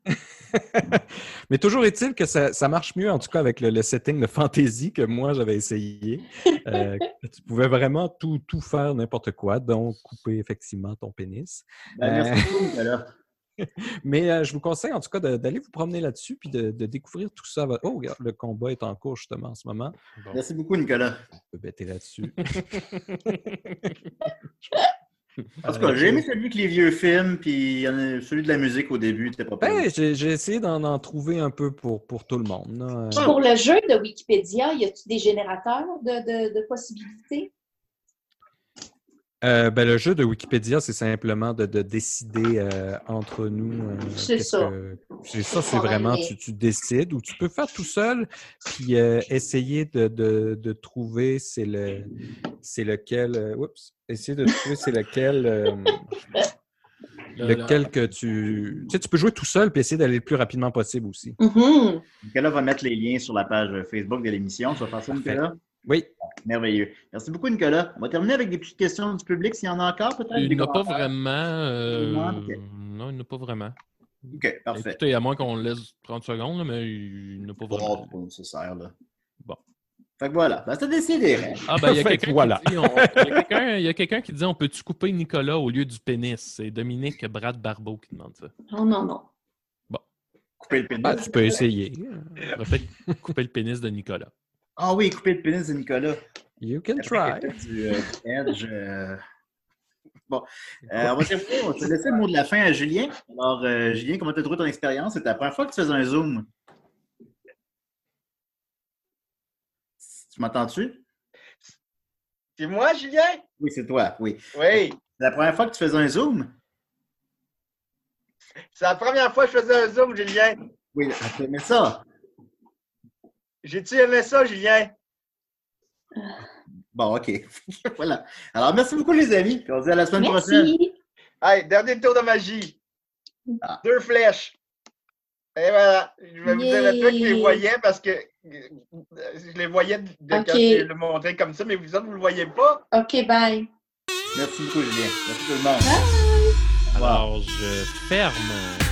Mais toujours est-il que ça, ça marche mieux, en tout cas avec le, le setting de fantasy que moi j'avais essayé. Euh, tu pouvais vraiment tout, tout faire n'importe quoi, donc couper effectivement ton pénis. Ben, Euh, merci beaucoup, Nicolas. Mais euh, je vous conseille en tout cas d'aller vous promener là-dessus puis de, de découvrir tout ça. Oh, regarde, le combat est en cours justement en ce moment. Bon. Merci beaucoup, Nicolas. On peut bêter là-dessus. En tout cas, j'ai aimé celui avec les vieux films, puis celui de la musique au début, c'était pas pire. Ben, j'ai essayé d'en en trouver un peu pour, pour tout le monde. là. Puis Pour le jeu de Wikipédia, y a-tu des générateurs de, de, de possibilités? Euh, ben, le jeu de Wikipédia, c'est simplement de, de décider euh, entre nous. euh, C'est ça. que- C'est ça, c'est vraiment, tu, tu décides ou tu peux faire tout seul, puis euh, essayer de, de, de trouver c'est le, c'est lequel. euh, oups, essayer de trouver c'est lequel. euh, Le- lequel que tu. Tu sais, tu peux jouer tout seul puis essayer d'aller le plus rapidement possible aussi. Nicolas va mettre les liens sur la page Facebook de l'émission. Tu vas faire ça. Nicolas? Oui. Merveilleux. Merci beaucoup, Nicolas. On va terminer avec des petites questions du public, s'il y en a encore, peut-être? Il des n'a pas vraiment. euh, Non. Non, il n'a pas vraiment. OK, parfait. Écoutez, à moins qu'on le laisse 30 secondes, là, mais il n'a pas Oh, vraiment. c'est pas nécessaire, là. Bon. Fait que voilà. Ben, c'est décidé. Ah, ben, il y a quelqu'un voilà. qui dit. on- Il y a quelqu'un- il y a quelqu'un qui dit on peut-tu couper Nicolas au lieu du pénis? C'est Dominique Brad Barbeau qui demande ça. Oh non, non. Couper le pénis? Ah, tu peux essayer. On va peut-être couper le pénis de Nicolas. Ah oui, couper le pénis de Nicolas. You can try. Du, euh, du edge. euh. Bon. Euh, on, va terminer. on va te laisser le mot de la fin à Julien. Alors, euh, Julien, comment tu as trouvé ton expérience? C'était la première fois que tu faisais un Zoom. Tu m'entends-tu? C'est moi, Julien? Oui, c'est toi, oui. Oui. C'est la première fois que tu faisais un Zoom? C'est la première fois que je faisais un Zoom, Julien. Oui, tu aimais ça? J'ai-tu aimé ça, Julien? Bon, OK. voilà. Alors, merci beaucoup, les amis. Puis on se dit à la semaine prochaine. Merci. Hey, dernier tour de magie. Ah. Deux flèches. Et voilà. Je vais vous dire le truc, je les voyais parce que je les voyais de, quand je le montrais comme ça, mais vous autres, vous le voyez pas. OK, bye. Merci beaucoup, Julien. Merci tout le monde. Alors, je ferme.